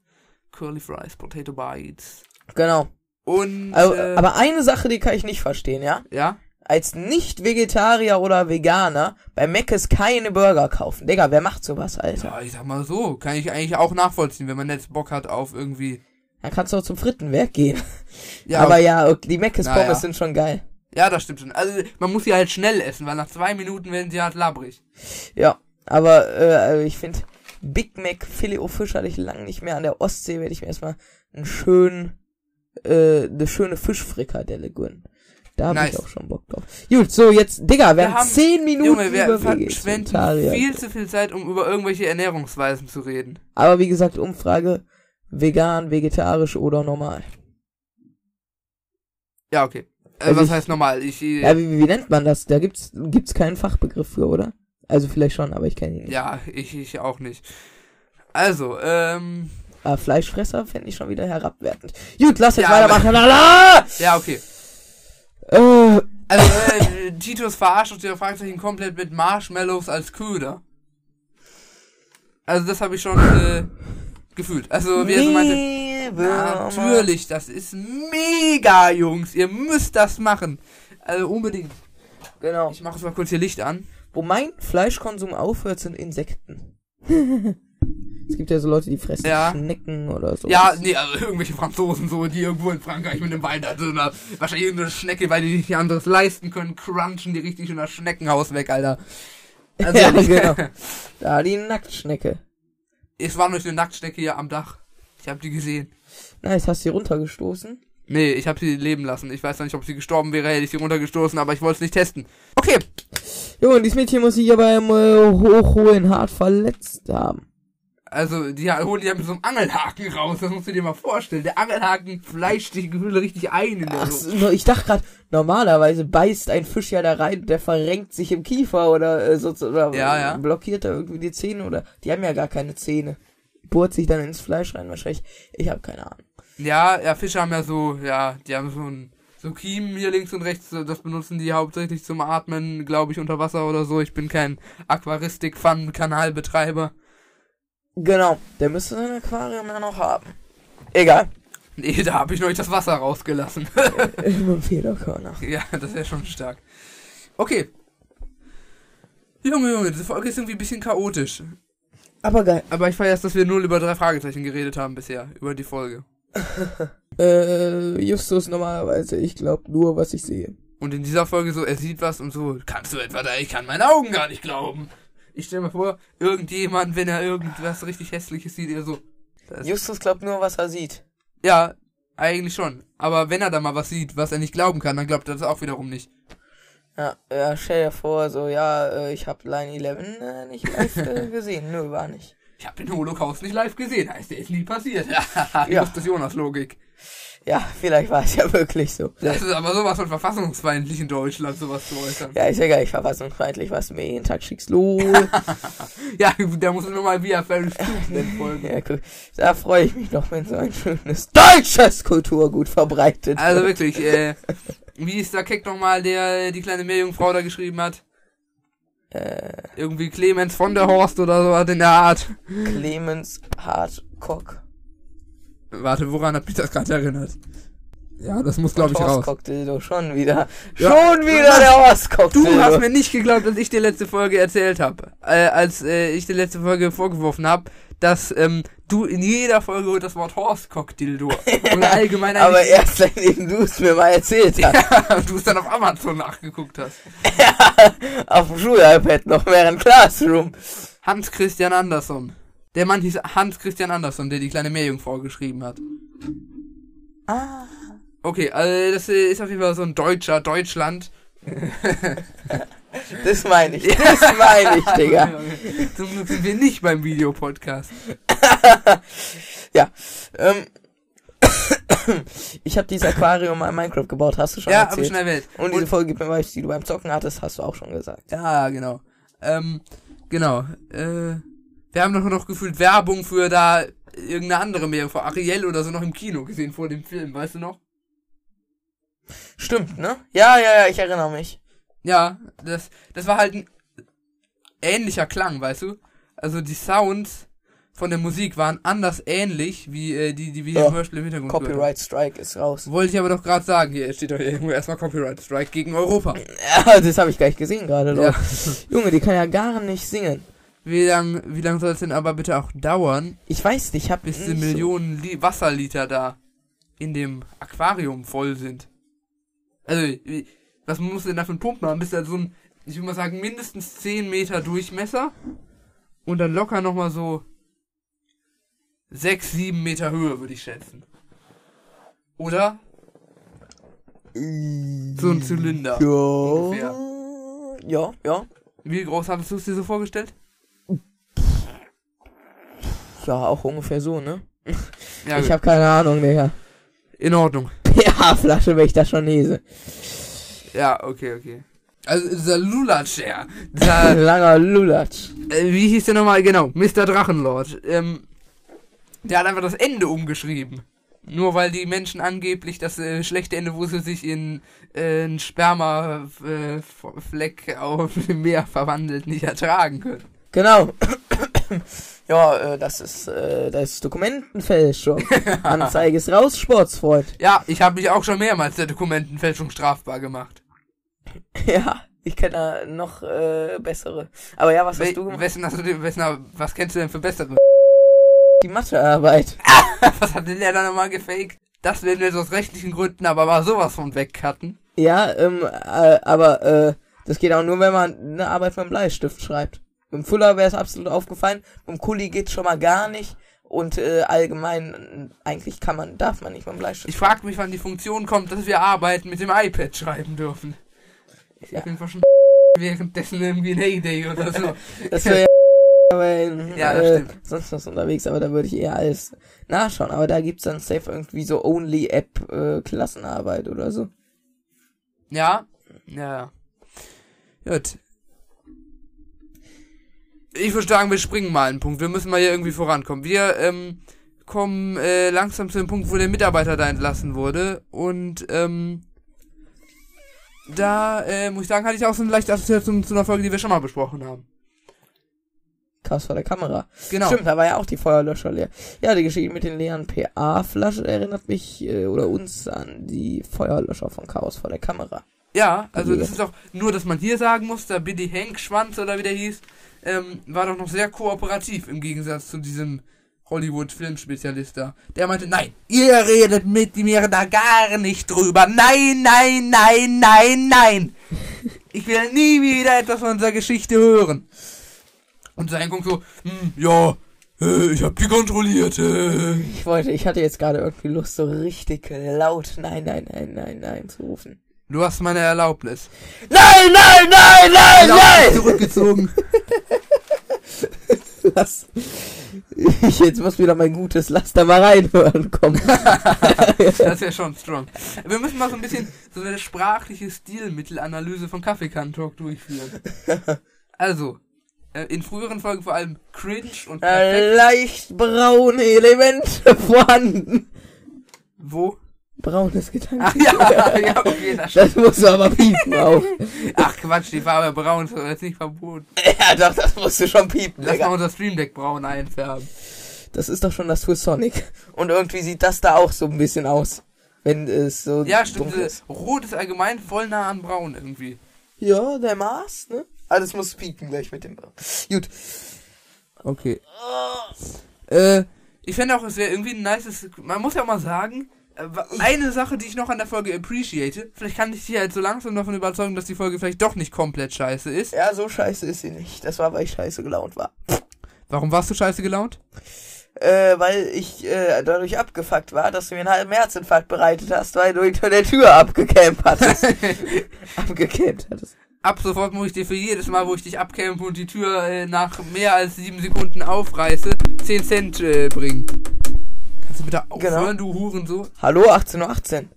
Curly Fries, Potato Bites. so. Genau. Und Also, äh, aber eine Sache, die kann ich nicht verstehen, ja? ja, Als Nicht-Vegetarier oder Veganer bei Mc's keine Burger kaufen. Digga, wer macht sowas, Alter? ja, ich sag mal so, kann ich eigentlich auch nachvollziehen, wenn man jetzt Bock hat auf irgendwie. Dann kannst du auch zum Frittenwerk gehen. Ja, aber ja, okay, die Mc's Pommes ja. sind schon geil. Ja, das stimmt schon. Also man muss sie halt schnell essen, weil nach zwei Minuten werden sie halt labbrig. Ja, aber äh, ich finde, Big Mac Filet O Fisch hatte ich lang nicht mehr. An der Ostsee werde ich mir erstmal einen schönen, äh, eine schöne Fischfrikadelle gönnen. Da habe Nice. ich auch schon Bock drauf. Gut, so jetzt, Digga, wir, Wir haben 10 Minuten Junge, wir über verschwenden viel zu viel Zeit, um über irgendwelche Ernährungsweisen zu reden. Aber wie gesagt, Umfrage, vegan, vegetarisch oder normal. Ja, okay. Äh, Also was ich- heißt normal? Ich, äh, Ja, wie, wie nennt man das? Da gibt's, gibt's keinen Fachbegriff für, oder? Also vielleicht schon, aber ich kenne ihn nicht. ja, ich, ich auch nicht. Also, ähm, Aber Fleischfresser fände ich schon wieder herabwertend. Gut, lass jetzt Ja, weitermachen. Lala! ja, okay. Äh, Also, äh, Titus verarscht uns der Fragezeichen komplett mit Marshmallows als Köder. Also, das habe ich schon äh, gefühlt. Also, wie er so meinte, Mehlwürmer. natürlich, das ist mega, Jungs. Ihr müsst das machen. Also, unbedingt. Genau. Ich mache jetzt mal kurz hier Licht an. Wo mein Fleischkonsum aufhört, sind Insekten. <laughs> es gibt ja so Leute, die fressen Ja. Schnecken oder so. Ja, nee, also irgendwelche Franzosen so, die irgendwo in Frankreich mit dem Wein da sind, oder wahrscheinlich irgendeine Schnecke, weil die nicht anderes leisten können, crunchen die richtig in das Schneckenhaus weg, Alter. Also, <laughs> ja, genau. <laughs> Da die Nacktschnecke. Es war nur eine Nacktschnecke hier am Dach. Ich habe die gesehen. Nice, hast du sie runtergestoßen? Nee, ich habe sie leben lassen. Ich weiß nicht, ob sie gestorben wäre, hätte ich sie runtergestoßen, aber ich wollte es nicht testen. Okay. Jo, und dieses Mädchen muss sich ja beim äh, Hochholen hart verletzt haben. Also, die holen die ja mit so einem Angelhaken raus, das musst du dir mal vorstellen. Der Angelhaken fleischt die Gefühle richtig ein in der Ach, Luft. so, ich dachte gerade, normalerweise beißt ein Fisch ja da rein, der verrenkt sich im Kiefer oder äh, so oder Ja, ja. blockiert da irgendwie die Zähne oder die haben ja gar keine Zähne. Bohrt sich dann ins Fleisch rein wahrscheinlich. Ich habe keine Ahnung. Ja, ja, Fische haben ja so, ja, die haben so ein, so Kiemen hier links und rechts, das benutzen die hauptsächlich zum Atmen, glaube ich, unter Wasser oder so. Ich bin kein Aquaristik-Fun-Kanalbetreiber. Genau, der müsste sein Aquarium ja noch haben. Egal. Nee, da habe ich noch nicht das Wasser rausgelassen. <laughs> <laughs> Dem Federkörner. ja, das wäre schon stark. Okay. Junge, Junge, diese Folge ist irgendwie ein bisschen chaotisch. Aber geil. Aber ich feiere dass wir null über drei Fragezeichen geredet haben bisher, über die Folge. <laughs> Äh, Justus normalerweise, ich glaube nur, was ich sehe. Und in dieser Folge so, er sieht was und so, kannst du etwa da, ich kann meinen Augen gar nicht glauben. Ich stell mir vor, irgendjemand, wenn er irgendwas richtig Hässliches sieht, er so. Justus glaubt nur, was er sieht. ja, eigentlich schon. Aber wenn er da mal was sieht, was er nicht glauben kann, dann glaubt er das auch wiederum nicht. Ja, ja, stell dir vor, so, ja, äh, ich hab Line 11 äh, nicht <laughs> live äh, gesehen. Nö, war nicht. Ich habe den Holocaust nicht live gesehen, heißt, der ist nie passiert. <laughs> Ja. <laughs> Das ist Jonas-Logik. Ja, vielleicht war es ja wirklich so. Das ist aber sowas von verfassungsfeindlich in Deutschland, sowas zu äußern. Ja, ist ja gar nicht verfassungsfeindlich, was du mir jeden Tag schickst. Lol. <laughs> Ja, da muss nochmal via Ferris Stufen folgen. ja, guck, da freue ich mich noch, wenn so ein schönes deutsches Kulturgut verbreitet Also wird. wirklich, äh, wie ist der Keck nochmal, der die kleine Meerjungfrau da geschrieben hat? Äh, Irgendwie Clemens von der Horst oder so was in der Art. Clemens Hardcock. Warte, woran hat mich das gerade erinnert? Ja, das muss glaube ich raus. Horstcock-Dildo, schon wieder. Ja. Schon wieder der Horstcock-Dildo. Du hast mir nicht geglaubt, dass ich dir letzte Folge erzählt habe, äh, als äh, ich dir letzte Folge vorgeworfen habe, dass ähm, du in jeder Folge das Wort Horstcock-Dildo und allgemein Aber erst seitdem du es mir mal erzählt hast. ja, <laughs> du es dann auf Amazon nachgeguckt hast. Auf dem Schul-iPad noch während Classroom. Hans Christian Andersson. Der Mann hieß Hans Christian Andersson, der die kleine Meerjungfrau geschrieben hat. Ah. Okay, also das ist auf jeden Fall so ein Deutscher, Deutschland. <laughs> Das meine ich. Das meine ich, Digga. <laughs> Zum Glück sind wir nicht beim Videopodcast. <laughs> Ja. Ähm. <coughs> Ich habe dieses Aquarium in Minecraft gebaut, hast du schon Ja, hab ich erzählt. schon erwähnt. Und diese Folge gibt mir Beweis, die du beim Zocken hattest, hast du auch schon gesagt. Ja, genau. Ähm, genau. Äh, wir haben doch noch gefühlt Werbung für da irgendeine andere Meerjungfrau, Ariel oder so, noch im Kino gesehen vor dem Film, weißt du noch? Stimmt, ne? Ja, ja, ja, ich erinnere mich. Ja, das, das war halt ein ähnlicher Klang, weißt du? Also die Sounds von der Musik waren anders ähnlich, wie äh, die, die wir hier Ja. im Hörspiel im Hintergrund Copyright Strike ist raus. Wollte ich aber doch gerade sagen, hier steht doch irgendwo erstmal Copyright Strike gegen Europa. Ja, <laughs> das habe ich gar nicht gesehen gerade. Ja. <laughs> Junge, die kann ja gar nicht singen. Wie lang, wie lang soll es denn aber bitte auch dauern, Ich weiß nicht, ich habe bis die Millionen Li Wasserliter da in dem Aquarium voll sind? Also, was muss denn da für ein Pumpen haben? Bis da so ein, ich würde mal sagen, mindestens 10 Meter Durchmesser und dann locker nochmal so 6, 7 Meter Höhe, würde ich schätzen. Oder? So ein Zylinder. Ja. ungefähr. Ja, ja. Wie groß hattest du es dir so vorgestellt? Ja, auch ungefähr so, ne? Ja, ich habe keine Ahnung, Digga. in Ordnung. <laughs> pH-Flasche, wenn ich das schon lese. Ja, okay, okay. Also dieser Lulatsch-Share, dieser <laughs> Langer Lulatsch. äh, wie hieß der nochmal? Genau, Mr. Drachenlord. Ähm, der hat einfach das Ende umgeschrieben. Nur weil die Menschen angeblich das äh, schlechte Ende, wo sie sich in äh, einen Spermafleck auf dem <laughs> Meer verwandelt, nicht ertragen können. Genau. <coughs> ja, äh, das ist, äh, das ist Dokumentenfälschung. <laughs> Anzeige ist raus, Sportsfreund. Ja, ich habe mich auch schon mehrmals der Dokumentenfälschung strafbar gemacht. <laughs> Ja, ich kenne da noch äh, bessere. Aber ja, was We hast du gemacht? wessen hast du denn, wessen, was kennst du denn für bessere? <laughs> Die Mathearbeit. was hat denn der da nochmal gefaked? Das werden wir jetzt aus rechtlichen Gründen aber mal sowas von wegcutten. Ja, ähm, äh, aber äh, das geht auch nur, wenn man eine Arbeit mit einem Bleistift schreibt. Dem Fuller wäre es absolut aufgefallen. Dem Kuli geht schon mal gar nicht. Und äh, allgemein, äh, eigentlich kann man, darf man nicht dem Bleistift. Ich frage mich, wann die Funktion kommt, dass wir Arbeiten mit dem iPad schreiben dürfen. Ich Ja. auf jeden Fall schon <laughs> währenddessen irgendwie ein Heyday oder so. <laughs> Das wäre <laughs> weil, Ja, das äh, stimmt. sonst was unterwegs, aber da würde ich eher alles nachschauen. Aber da gibt's dann safe irgendwie so Only App äh, oder so. Ja, ja, ja. Gut. Ich würde sagen, wir springen mal einen Punkt. Wir müssen mal hier irgendwie vorankommen. Wir ähm, kommen äh, langsam zu dem Punkt, wo der Mitarbeiter da entlassen wurde. Und ähm, da äh, muss ich sagen, hatte ich auch so eine leichte Assoziation zu einer Folge, die wir schon mal besprochen haben. Chaos vor der Kamera. Genau. Stimmt, da war ja auch die Feuerlöscher leer. Ja, die Geschichte mit den leeren PA-Flaschen erinnert mich äh, oder uns an die Feuerlöscher von Chaos vor der Kamera. Ja, also das ist auch nur, dass man hier sagen muss, der Billy Hank Schwanz oder wie der hieß, ähm, war doch noch sehr kooperativ im Gegensatz zu diesem Hollywood-Filmspezialist da. Der meinte, nein, ihr redet mit mir da gar nicht drüber. Nein, nein, nein, nein, nein. Ich will nie wieder etwas von unserer Geschichte hören. Und sein guckt so, hm, ja, äh, ich hab die kontrolliert. Äh. Ich wollte, ich hatte jetzt gerade irgendwie Lust, so richtig laut Nein, nein, nein, nein, nein zu rufen. Du hast meine Erlaubnis. Nein, nein, nein, nein, nein! Zurückgezogen. <laughs> Lass. Ich, jetzt muss wieder mein gutes Lass da mal reinhören kommen. <laughs> Das wäre schon strong. Wir müssen mal so ein bisschen so eine sprachliche Stilmittelanalyse von Kaffeekantalk durchführen. Also, äh, in früheren Folgen vor allem cringe und Äh, perfekt. leicht braune Elemente <laughs> vorhanden. Wo? Braunes Gedanke. Ach ja, ja, okay, <laughs> das Das musst du aber piepen auch. Ach Quatsch, die Farbe braun ist jetzt nicht verboten. Ja, doch, das musst du schon piepen, Lass mal Digga. unser Stream Deck braun einfärben. Das ist doch schon das Swiss Sonic. Und irgendwie sieht das da auch so ein bisschen aus. Wenn es so Ja, stimmt. ist. Rot ist allgemein voll nah an braun irgendwie. Ja, der Mars, ne? Alles muss piepen gleich mit dem. Gut. Okay. Äh, ich fände auch, es wäre irgendwie ein nices. Man muss ja auch mal sagen, eine Sache, die ich noch an der Folge appreciate, vielleicht kann ich dich halt so langsam davon überzeugen, dass die Folge vielleicht doch nicht komplett scheiße ist. Ja, so scheiße ist sie nicht. Das war, weil ich scheiße gelaunt war. Warum warst du scheiße gelaunt? Äh, weil ich äh, dadurch abgefuckt war, dass du mir einen halben Herzinfarkt bereitet hast, weil du hinter der Tür abgecampt hattest. <laughs> abgecampt hattest. Ab sofort muss ich dir für jedes Mal, wo ich dich abcampe und die Tür äh, nach mehr als sieben Sekunden aufreiße, 10 Cent äh, bringen. Kannst du bitte aufhören, du Hurensohn? Hallo, 18.18 Uhr. 18.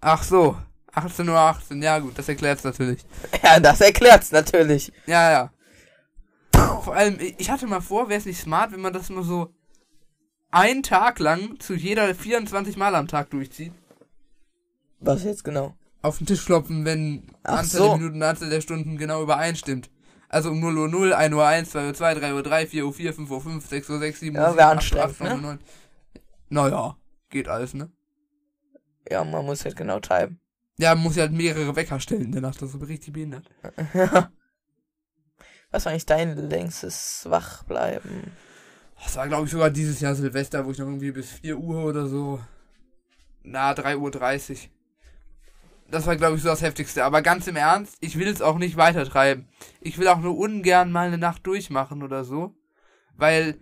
Ach so. 18.18 Uhr, 18. ja gut, das erklärt's natürlich. <laughs> Ja, das erklärt's natürlich. Ja, ja. Vor allem, ich hatte mal vor, wäre es nicht smart, wenn man das nur so einen Tag lang zu jeder 24 Mal am Tag durchzieht. Was jetzt genau? Auf den Tisch klopfen, wenn Ach Anzahl so. der Minuten, Anzahl der Stunden genau übereinstimmt. Also um 0 Uhr 0, 1 Uhr 1, 2 Uhr 2, 3 Uhr 3, 4 Uhr 4, 5 Uhr 5, 6 Uhr 6, 7 Uhr Ja, 7, wär 8 Uhr anstrengend, 8, 9 Uhr ne? 9. Naja, geht alles, ne? Ja, man muss halt genau timen. Ja, man muss ja halt mehrere Wecker stellen in der Nacht, das ist richtig behindert. <laughs> Was war eigentlich dein längstes Wachbleiben? Das war, glaube ich, sogar dieses Jahr Silvester, wo ich noch irgendwie bis 4 Uhr oder so. Na, 3 Uhr 30. Das war, glaube ich, so das Heftigste. Aber ganz im Ernst, ich will es auch nicht weitertreiben. Ich will auch nur ungern mal eine Nacht durchmachen oder so. Weil,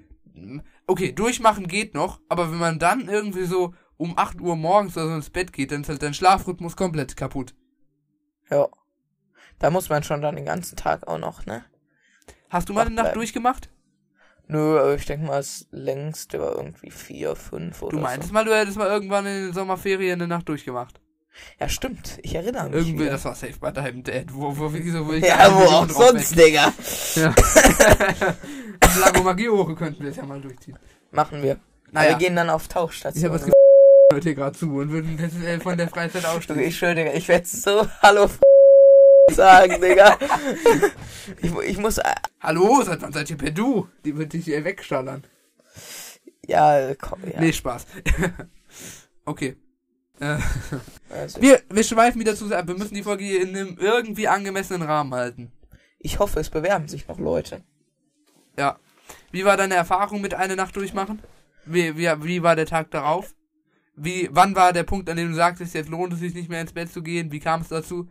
okay, durchmachen geht noch, aber wenn man dann irgendwie so um 8 Uhr morgens oder so ins Bett geht, dann ist halt dein Schlafrhythmus komplett kaputt. Ja. Da muss man schon dann den ganzen Tag auch noch, ne? Hast du mal eine Nacht bleiben. durchgemacht? Nö, aber ich denke mal, das längste war irgendwie vier, fünf oder Du meintest so. mal, du hättest mal irgendwann in den Sommerferien eine Nacht durchgemacht. Ja, ich Ich erinnere mich. Irgendwie, wieder. das war safe bei deinem Dad. Wo, wo, wieso will <laughs> ich ja, wo auch sonst, wetten? Digga. Ja. <laughs> <laughs> Im Lago Maggiore könnten wir das ja mal durchziehen. Machen wir. Naja. Wir gehen dann auf Ich Tauchstation. habe was hört hier gerade zu und würden das äh, von der Freizeit aussteigen. ich schwöre, Digga, ich werde so Hallo sagen, Digga. Ich, ich muss, äh, Hallo, seit wann seid ihr per Du? Die wird dich hier wegschallern. ja, komm, ja. Nee, Spaß. <laughs> okay. Äh, Also, wir, wir schweifen wieder zu sehr ab. Wir müssen die Folge hier in einem irgendwie angemessenen Rahmen halten. ich hoffe, es bewerben sich noch Leute. Ja. Wie war deine Erfahrung mit eine Nacht durchmachen? Wie, wie, wie war der Tag darauf? Wie, wann war der Punkt, an dem du sagtest, jetzt lohnt es sich nicht mehr ins Bett zu gehen? Wie kam es dazu?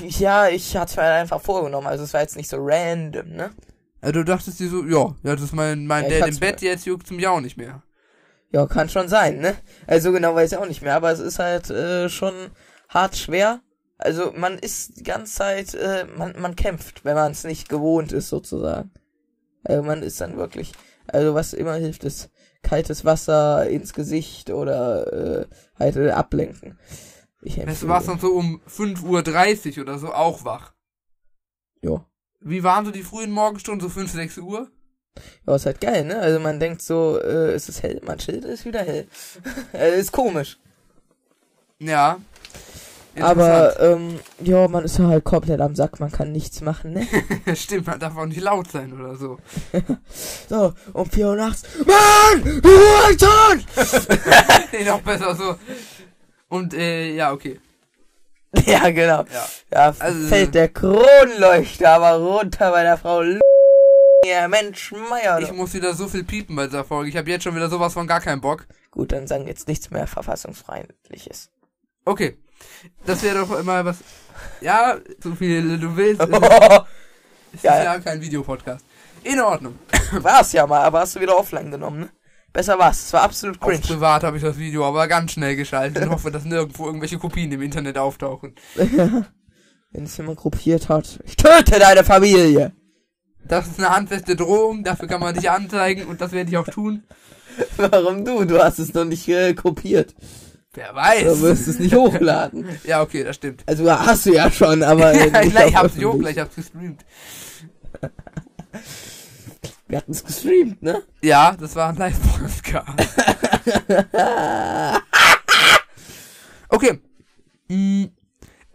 Ja, ich hatte mir einfach vorgenommen, also es war jetzt nicht so random, ne? Also du dachtest dir so, ja, das ist mein, mein Ja, Dad im Bett, jetzt juckt zum Jau nicht mehr. Ja, kann schon sein, ne? Also genau weiß ich auch nicht mehr, aber es ist halt äh, schon hart schwer. Also man ist die ganze Zeit, äh, man, man kämpft, wenn man es nicht gewohnt ist, sozusagen. Also man ist dann wirklich, also was immer hilft, ist kaltes Wasser ins Gesicht oder äh, halt äh, ablenken. Ich du, warst dann so um 5.30 Uhr oder so auch wach. Jo. Wie waren so die frühen Morgenstunden, so 5, 6 Uhr? Ja, ist halt geil, ne? Also man denkt so, äh, es ist hell, man chillt, ist wieder hell. <laughs> äh, ist komisch. Ja. Aber, ähm, ja, man ist ja halt komplett am Sack, man kann nichts machen, ne? <laughs> Stimmt, man darf auch nicht laut sein oder so. <laughs> so, um 4 Uhr nachts. Mann! Du Alter! <laughs> nee, noch besser so. Und, äh, ja, okay. Ja, genau. Ja. Da Also- fällt der Kronleuchter aber runter bei der Frau L ja, Mensch, Meier. Ich muss wieder so viel piepen bei dieser Folge. Ich habe jetzt schon wieder sowas von gar keinen Bock. Gut, dann sagen jetzt nichts mehr verfassungsfeindliches. Okay. Das wäre doch immer was. Ja, so viel du willst. <laughs> Es ist Ja, kein Videopodcast. In Ordnung. <laughs> war's ja mal, aber hast du wieder offline genommen, ne? Besser war's. Es war absolut Auf cringe. privat habe ich das Video aber ganz schnell geschaltet und hoffe, dass nirgendwo irgendwelche Kopien im Internet auftauchen. <laughs> Wenn es jemand gruppiert hat. Ich töte deine Familie! Das ist eine handfeste Drohung, dafür kann man dich anzeigen und das werde ich auch tun. Warum du? Du hast es noch nicht äh, kopiert. Wer Du weiß. wirst es nicht hochladen. <laughs> Ja, okay, das stimmt. Also hast du ja schon, aber. äh, <laughs> Ja, nicht ich hab's nicht hochgeladen, ich hab's gestreamt. <laughs> Wir hatten es gestreamt, ne? Ja, das war ein Live-Podcast. okay. Mm,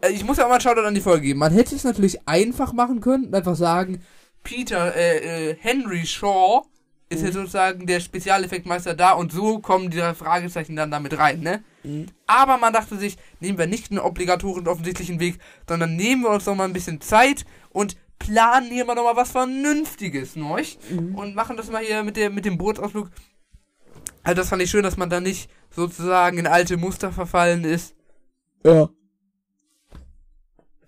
äh, Ich muss ja auch mal einen Shoutout an die Folge geben. Man hätte es natürlich einfach machen können und einfach sagen, Peter, äh, äh, Henry Shaw ist jetzt sozusagen der Spezialeffektmeister da und so kommen die Fragezeichen dann damit rein, ne? Mhm. Aber man dachte sich, nehmen wir nicht einen obligatorischen offensichtlichen Weg, sondern nehmen wir uns noch mal ein bisschen Zeit und planen hier mal noch mal was Vernünftiges, ne? Und machen das mal hier mit, der, mit dem Bootsausflug. Also das fand ich schön, dass man da nicht sozusagen in alte Muster verfallen ist. Ja.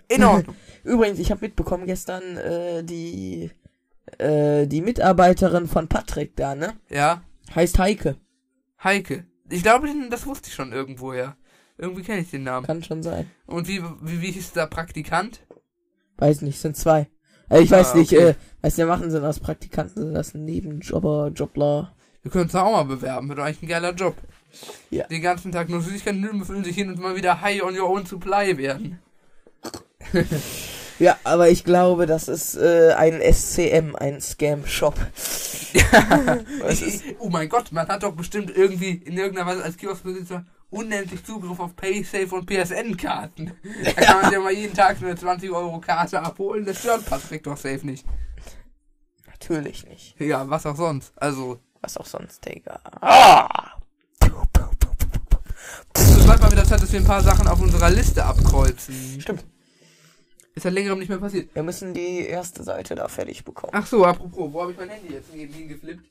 In Ordnung. <laughs> Übrigens, ich habe mitbekommen gestern äh, die äh, die Mitarbeiterin von Patrick da, ne? ja, Heißt Heike. Heike. Ich glaube, das wusste ich schon irgendwoher. Irgendwie kenne ich den Namen. Kann schon sein. Und wie, wie, wie hieß der Praktikant? Weiß nicht, sind zwei. Äh, ich Ah, weiß nicht, okay. äh, was die machen, sind aus Praktikanten, sind das Nebenjobber, Jobler. Wir können uns da auch mal bewerben. Wird doch eigentlich ein geiler Job. Ja. Den ganzen Tag nur Süßigkeiten befüllen sich hin und mal wieder high on your own supply werden. <laughs> Ja, aber ich glaube, das ist äh, ein SCM, ein Scam-Shop. <laughs> Oh mein Gott, man hat doch bestimmt irgendwie in irgendeiner Weise als Kioskbesitzer unendlich Zugriff auf PaySafe und PSN-Karten. Da <laughs> kann man sich ja mal jeden Tag so eine 20 Euro Karte abholen. Das stört Patrick doch safe nicht. Natürlich nicht. Ja, was auch sonst. Also, Was auch sonst, Digga. Ah! es wird mal wieder Zeit, dass wir ein paar Sachen auf unserer Liste abkreuzen. Stimmt. Ist seit längerem nicht mehr passiert. Wir müssen die erste Seite da fertig bekommen. Ach so, apropos, wo habe ich mein Handy jetzt hingeflippt?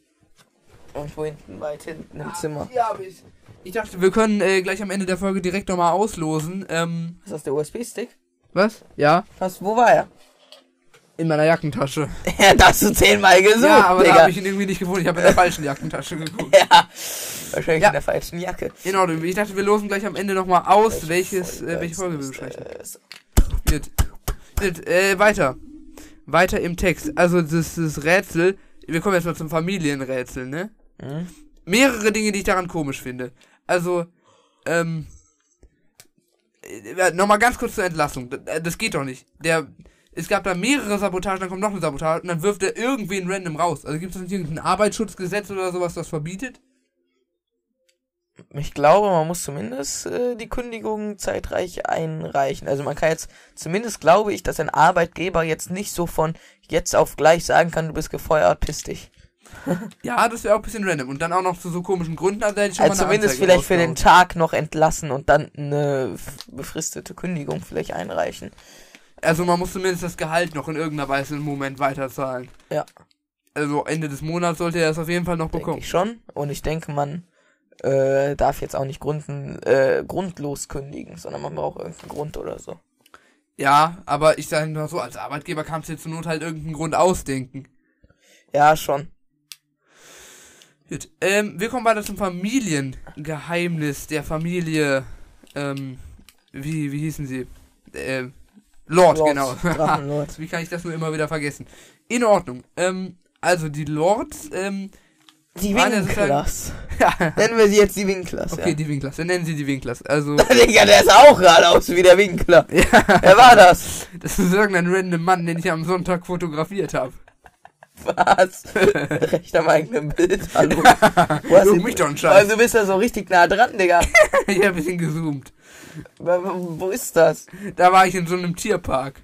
Irgendwo hinten, weit hinten im Zimmer. Ja, aber ich. Ich dachte, wir können äh, gleich am Ende der Folge direkt nochmal auslosen. Ähm, Ist das der USB-Stick? was? Ja? Was, wo war er? In meiner Jackentasche. <laughs> Ja, das hast du zehnmal gesucht, ja, aber da Digga. habe ich ihn irgendwie nicht gefunden. Ich habe in der falschen Jackentasche geguckt. <laughs> ja, wahrscheinlich Ja. in der falschen Jacke. Ordnung. Ich dachte, wir losen gleich am Ende nochmal aus, welches, äh, welche Folge wir besprechen. Äh, so. Gut. Gut, äh, weiter. Weiter im Text. Also, das, das Rätsel. Wir kommen jetzt mal zum Familienrätsel, ne? Hm? mehrere Dinge, die ich daran komisch finde. Also, ähm, äh, nochmal ganz kurz zur Entlassung. Das, äh, das geht doch nicht. Der, es gab da mehrere Sabotagen, dann kommt noch eine Sabotage und dann wirft er irgendwen random raus. Also gibt es nicht irgendein Arbeitsschutzgesetz oder sowas, das verbietet? Ich glaube, man muss zumindest äh, die Kündigung zeitreich einreichen. Also man kann jetzt, zumindest glaube ich, dass ein Arbeitgeber jetzt nicht so von jetzt auf gleich sagen kann, du bist gefeuert, piss dich. <laughs> Ja, das wäre auch ein bisschen random. Und dann auch noch zu so komischen Gründen, also hätte ich schon Also mal eine zumindest Anzeige vielleicht für den. Tag noch entlassen und dann eine befristete Kündigung vielleicht einreichen. Also man muss zumindest das Gehalt noch in irgendeiner Weise im Moment weiterzahlen. Ja. Also Ende des Monats sollte er es auf jeden Fall noch Denke bekommen. ich schon. Und ich denke, man äh, darf jetzt auch nicht grunden, äh, grundlos kündigen, sondern man braucht irgendeinen Grund oder so. Ja, aber ich sage mal so, als Arbeitgeber kannst du dir zur Not halt irgendeinen Grund ausdenken. Ja, schon. Gut, ähm, wir kommen weiter zum Familiengeheimnis der Familie, ähm, wie, wie hießen sie? Ähm, Lord, Lord, genau. <laughs> Drachenlord. wie kann ich das nur immer wieder vergessen? In Ordnung. Ähm, Also die Lords, ähm, Die ja sozusagen- Winklers. <laughs> ja, Nennen wir sie jetzt die Winklers. okay, die Winklers, wir nennen sie die Winklers. Also, <laughs> ja. Digga, der ist auch gerade aus wie der Winkler. <laughs> ja, Wer war das? das ist irgendein random Mann, den ich am Sonntag fotografiert habe. Was? Recht am eigenen Bild, hallo. Hast Juck du- mich doch Scheiß. Also du bist ja so richtig nah dran, Digga. ich habe ein bisschen gezoomt. Wo ist das? Da war ich in so einem Tierpark.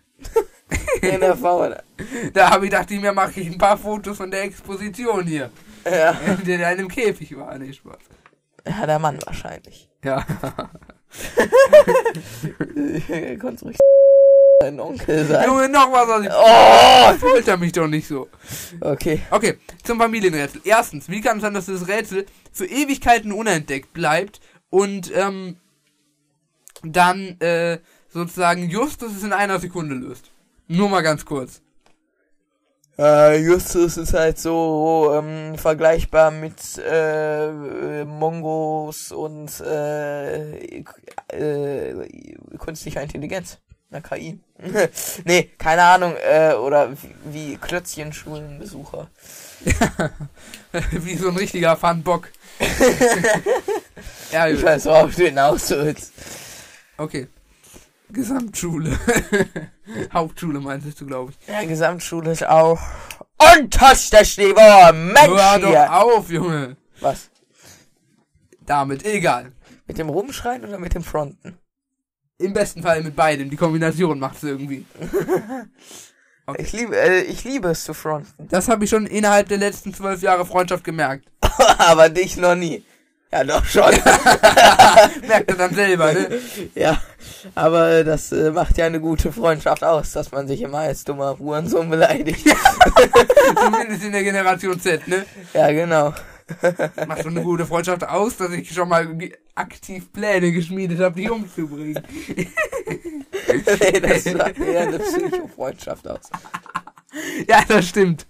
In der Fauna. Da habe ich ich mir, mache ich ein paar Fotos von der Exposition hier. Ja. <laughs> Der in einem Käfig war, nicht Spaß. ja, der Mann wahrscheinlich. <laughs> Ja. Konntest ruhig <laughs> dein Onkel sein. Junge, noch was, ich. Oh! Folter mich doch nicht so. Okay. Okay, zum Familienrätsel. Erstens, wie kann es sein, dass das Rätsel für Ewigkeiten unentdeckt bleibt und ähm, dann äh, sozusagen Justus es in einer Sekunde löst? Nur mal ganz kurz. Äh, Justus ist halt so ähm, vergleichbar mit äh, Mongos und äh, äh, künstlicher Intelligenz. Na, KI. <laughs> nee, keine Ahnung. Äh, oder wie, wie Klötzchenschulenbesucher. <laughs> wie so ein richtiger Funbock. <laughs> ja, Ich weiß, du hinaus willst. okay. Gesamtschule. <laughs> Hauptschule meinst du, glaube ich. Ja, Gesamtschule ist auch unterstes Niveau. Mensch Hör doch hier. auf, Junge. Was? Damit, egal. Mit dem Rumschreien oder mit dem Fronten? Im besten Fall mit beidem. Die Kombination macht's irgendwie. <laughs> Okay. Ich liebe, äh, ich liebe es zu fronten. Das habe ich schon innerhalb der letzten zwölf Jahre Freundschaft gemerkt. <laughs> Aber dich noch nie. Ja, doch schon. <laughs> Merkt er dann selber, ne? <laughs> ja, aber das äh, macht ja eine gute Freundschaft aus, dass man sich immer als dummer Hurensohn beleidigt. <laughs> Zumindest in der Generation Z, ne? ja, genau. Macht schon eine gute Freundschaft aus, dass ich schon mal aktiv Pläne geschmiedet habe, die umzubringen. nee, das macht eher eine Psycho-Freundschaft aus. Ja, das stimmt.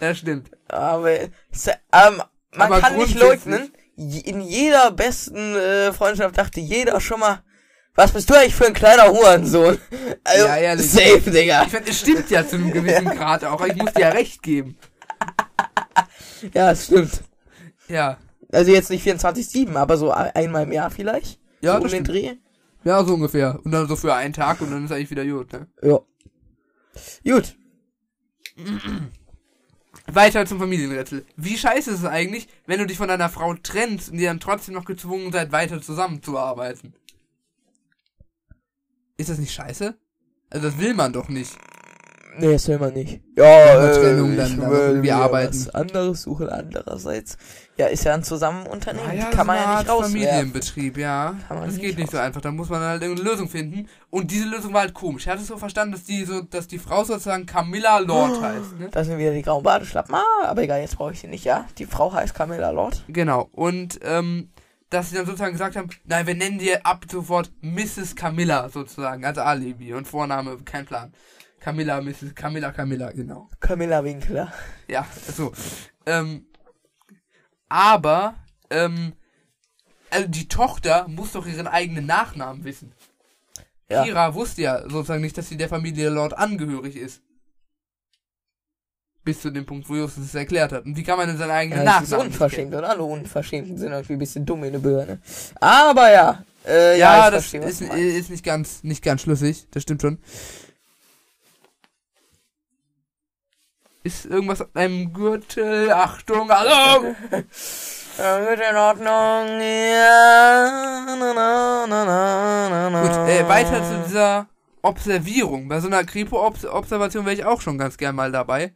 Das stimmt. Aber es- ähm, man Aber kann nicht leugnen, in jeder besten äh, Freundschaft dachte jeder schon mal, was bist du eigentlich für ein kleiner Hurensohn? <laughs> Also, Ja, ehrlich. safe, Digga. Ich finde, es stimmt ja zu einem gewissen <laughs> Grad auch. Ich muss dir ja recht geben. Ja, es stimmt. Ja. Also jetzt nicht 24-7, aber so ein- einmal im Jahr vielleicht. Ja, so um das den stimmt. Dreh. Ja, so ungefähr. Und dann so für einen Tag und dann ist eigentlich wieder gut, ne? Ja. Gut. <clears throat> Weiter zum Familienrätsel. Wie scheiße ist es eigentlich, wenn du dich von deiner Frau trennst und ihr dann trotzdem noch gezwungen seid, weiter zusammenzuarbeiten? Ist das nicht scheiße? Also das will man doch nicht. Nee, das will man nicht. Ja, äh, Trennung dann ich da will irgendwie arbeiten. was anderes suchen. Andererseits, ja, ist ja ein Zusammenunternehmen. Ah ja, die kann man eine ja nicht rauswerfen. Familienbetrieb, ja. Kann man das geht nicht so raus- einfach. Da muss man halt irgendeine Lösung finden. Und diese Lösung war halt komisch. Ich hatte es so verstanden, dass die so, dass die Frau sozusagen Camilla Lord heißt, ne? Da sind wieder die grauen Badeschlappen. Ah, aber egal, jetzt brauche ich sie nicht, ja. Die Frau heißt Camilla Lord. Genau. Und ähm, dass sie dann sozusagen gesagt haben, nein, wir nennen dir ab sofort Mrs. Camilla sozusagen, als Alibi und Vorname, kein Plan. Camilla, Mrs. Camilla, Camilla, genau. Camilla Winkler. Ja, so. Ähm, aber, ähm, also die Tochter muss doch ihren eigenen Nachnamen wissen. Ja. Kira wusste ja sozusagen nicht, dass sie der Familie Lord angehörig ist. Bis zu dem Punkt, wo Justus es erklärt hat. Und wie kann man denn seinen eigenen Ja, das ist Nachnamen nicht unverschämt und alle Unverschämten sind irgendwie ein bisschen dumm in der Birne. Aber ja. Äh, Ja, ja, das verstehe, ist, ist nicht ganz, nicht ganz schlüssig. Das stimmt schon. Ist irgendwas an einem Gürtel? Achtung, hallo! <laughs> Gut, in Ordnung. Ja. Na, na, na, na, Gut, äh, weiter zu dieser Observierung. Bei so einer Kripo-Observation wäre ich auch schon ganz gern mal dabei.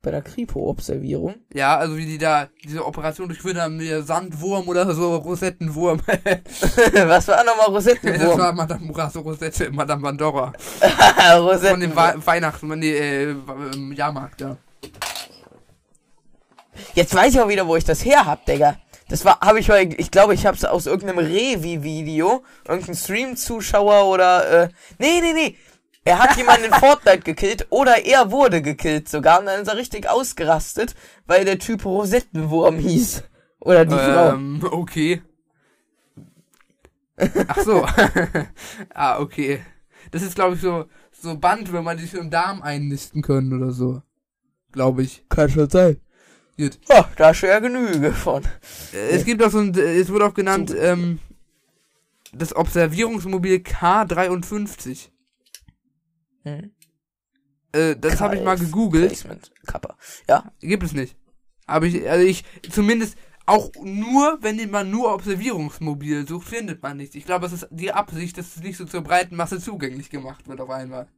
Bei der Kripo-Observierung. Ja, also wie die da diese Operation durchführen haben, mit Sandwurm oder so, Rosettenwurm. <laughs> was war nochmal das Rosettenwurm? war Madame Murasso Rosette, Madame Pandora. <laughs> Von dem. Wa Weihnachten, nee, äh, ähm, Jahrmarkt, ja. Jetzt weiß ich auch wieder, wo ich das her hab, Digga. Das war, habe ich mal, ich glaube, ich hab's aus irgendeinem Revi-Video, irgendein Stream-Zuschauer oder, äh, nee, nee, nee. Er hat jemanden in Fortnite gekillt oder er wurde gekillt sogar und dann ist er richtig ausgerastet, weil der Typ Rosettenwurm hieß. Oder die Frau. Ähm, okay. Ach so. <laughs> ah, okay. Das ist, glaube ich, so, so Bandwürmer, die sich im Darm einnisten können oder so. glaube ich. Kann schon sein. Gut. Ja, da ist ja Genüge von. Äh, Es gibt auch so ein, äh, es wurde auch genannt, ähm, das Observierungsmobil K53. Hm. Äh, das habe ich mal gegoogelt. Placement Kappa. Ja. Gibt es nicht. Aber ich, also ich, zumindest auch nur, wenn man nur Observierungsmobil sucht, findet man nichts. Ich glaube, es ist die Absicht, dass es nicht so zur breiten Masse zugänglich gemacht wird auf einmal.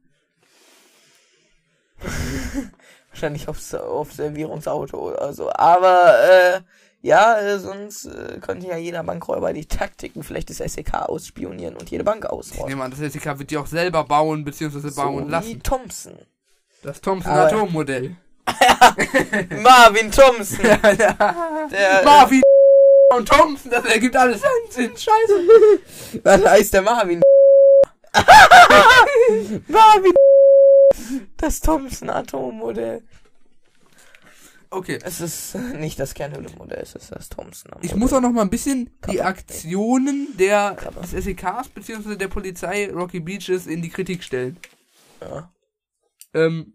<laughs> Wahrscheinlich aufs Observierungsauto oder so. Aber, äh, ja, äh, sonst äh, könnte ja jeder Bankräuber die Taktiken vielleicht des SEK ausspionieren und jede Bank Ich ausräumen. nehme an, das SDK wird die auch selber bauen, beziehungsweise bauen so wie lassen. Thompson. Das Thompson Aber- Atommodell. <laughs> Marvin Thompson. <laughs> Der, Marvin und Thompson, das ergibt alles einen Sinn. Scheiße. Was heißt der Marvin? <laughs> Marvin. Das Thompson Atommodell. Okay. Es ist <laughs> nicht das Kernhüllenmodell, es ist das Thompson. Ich muss auch noch mal ein bisschen die Kappa. Aktionen der, Kappa. des SEKs beziehungsweise der Polizei Rocky Beaches in die Kritik stellen. Ja. Ähm,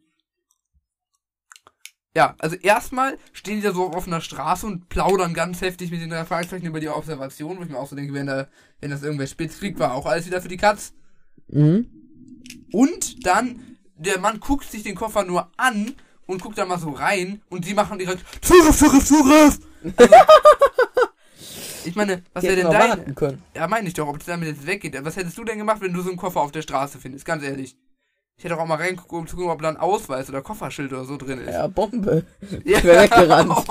ja, also erstmal stehen die da so auf offener Straße und plaudern ganz heftig mit den drei Fragezeichen über die Observation, wo ich mir auch so denke, wenn, da, wenn das irgendwer spitz kriegt, war auch alles wieder für die Katz. Mhm. Und dann, der Mann guckt sich den Koffer nur an und guckt da mal so rein und die machen direkt Zugriff, Zugriff, Zugriff! Also, ich meine, was wäre denn dein... können. Ja, meine ich doch, ob es damit jetzt weggeht. Was hättest du denn gemacht, wenn du so einen Koffer auf der Straße findest? Ganz ehrlich. Ich hätte auch mal reingeguckt, um zu gucken, ob da ein Ausweis oder Kofferschild oder so drin ist. Ja, Bombe. Ja. Ich wär weggerannt. <laughs>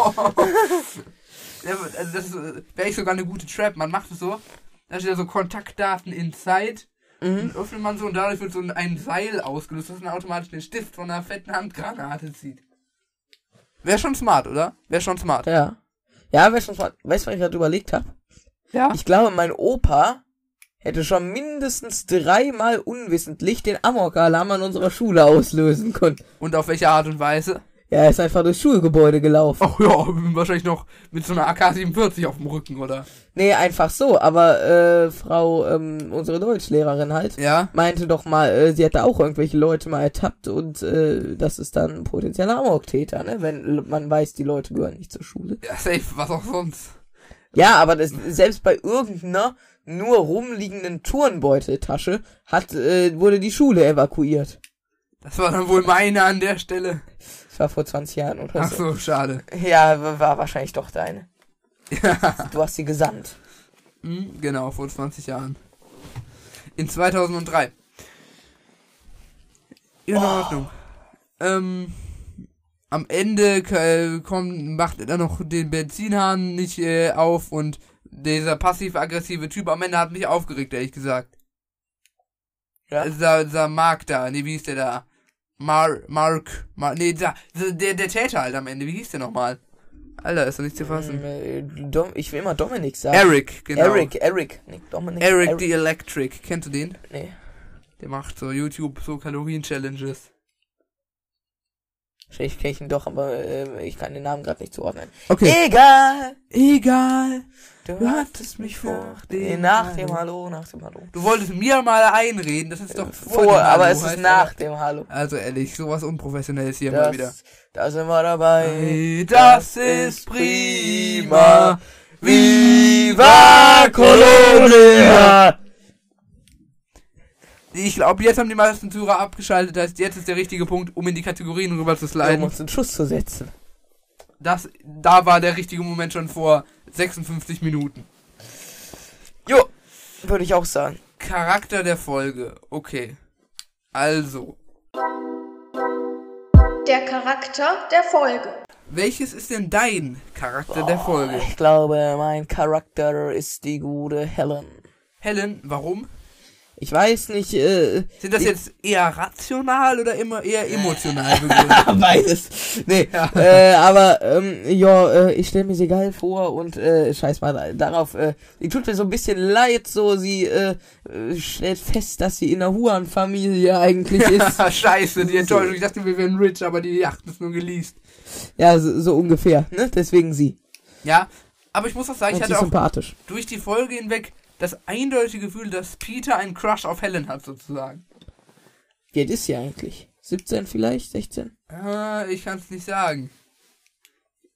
ja, also das wäre ich sogar eine gute Trap. Man macht es so, da steht da so Kontaktdaten inside. Mhm. Dann öffnet man so und dadurch wird so ein- Seil ausgelöst, das dann automatisch den Stift von einer fetten Handgranate zieht. Wäre schon smart, oder? Wäre schon smart. Ja. Ja, weißt du, was- weißt du, was ich gerade überlegt habe? Ja. Ich glaube, mein Opa hätte schon mindestens dreimal unwissentlich den Amok-Alarm an unserer Schule auslösen können. Und auf welche Art und Weise? Ja, er ist einfach durchs Schulgebäude gelaufen. Ach ja, wahrscheinlich noch mit so einer AK-47 auf dem Rücken, oder? Nee, einfach so. Aber äh, Frau, ähm, unsere Deutschlehrerin halt, Ja. meinte doch mal, äh, sie hätte auch irgendwelche Leute mal ertappt und äh, das ist dann ein potenzieller Amok-Täter, ne? Wenn man weiß, die Leute gehören nicht zur Schule. Ja, safe, was auch sonst. Ja, aber das, selbst bei irgendeiner nur rumliegenden Turnbeuteltasche hat, äh, wurde die Schule evakuiert. Das war dann wohl meine an der Stelle. Das war vor 20 Jahren oder Ach so. so, schade. Ja, war wahrscheinlich doch deine. Ja. Du hast sie gesandt. Hm, genau, vor 20 Jahren. In 2003. Ja, in Oh. Ordnung. Ähm, am Ende äh, kommt, macht er dann noch den Benzinhahn nicht äh, auf und dieser passiv-aggressive Typ am Ende hat mich aufgeregt, ehrlich gesagt. Ja. Dieser, dieser Mark da, nee, wie hieß der da? Mar, Mark, Mar, nee, da, der, der Täter halt am Ende, wie hieß der nochmal? Alter, ist doch nicht zu fassen. Ähm, äh, Dom, ich will immer Dominik sagen. Eric, genau. Eric, Eric, nicht Dominik. Eric the Electric. Kennst du den? Nee. Der macht so YouTube so Kalorien-Challenges. Ich kenne ihn doch, aber äh, ich kann den Namen gerade nicht zuordnen. Okay. Egal. Egal. Du, hattest mich vor dem nach dem Hallo, nach dem Hallo. Du wolltest mir mal einreden, das ist doch vor, Vor, dem aber Hallo, es ist nach das. dem Hallo. Also ehrlich, sowas Unprofessionelles hier mal wieder. Das, da sind wir dabei. Hey, das ist prima. Viva Colonia! Ich glaube, jetzt haben die meisten Zuhörer abgeschaltet, das heißt, jetzt ist der richtige Punkt, um in die Kategorien rüber zu Um sliden. uns einen Schuss zu setzen. Das, da war der richtige Moment schon vor 56 Minuten. Jo, würde ich auch sagen. Charakter der Folge. Okay. Also, Der Charakter der Folge. welches ist denn dein Charakter der Folge? Ich glaube, mein Charakter ist die gute Helen. Helen, warum? Ich weiß nicht, äh, Sind das ich- jetzt eher rational oder immer eher emotional <laughs> begründet? Beides. Nee, Ja. äh, aber, ähm, ja, äh, ich stelle mir sie geil vor und, äh, scheiß mal darauf, äh, sie tut mir so ein bisschen leid, so, sie, äh, äh, stellt fest, dass sie in einer Huan-Familie eigentlich <laughs> ist. Scheiße, die Enttäuschung. Ich dachte, wir wären rich, aber die Yacht ist nur geleast. ja, so, so ungefähr, ne, deswegen sie. Ja, aber ich muss auch sagen, ich Und sie hatte ist auch sympathisch. durch die Folge hinweg das eindeutige Gefühl, dass Peter einen Crush auf Helen hat, sozusagen. Wie alt ist sie eigentlich? 17 vielleicht? 16? Äh, ich kann es nicht sagen.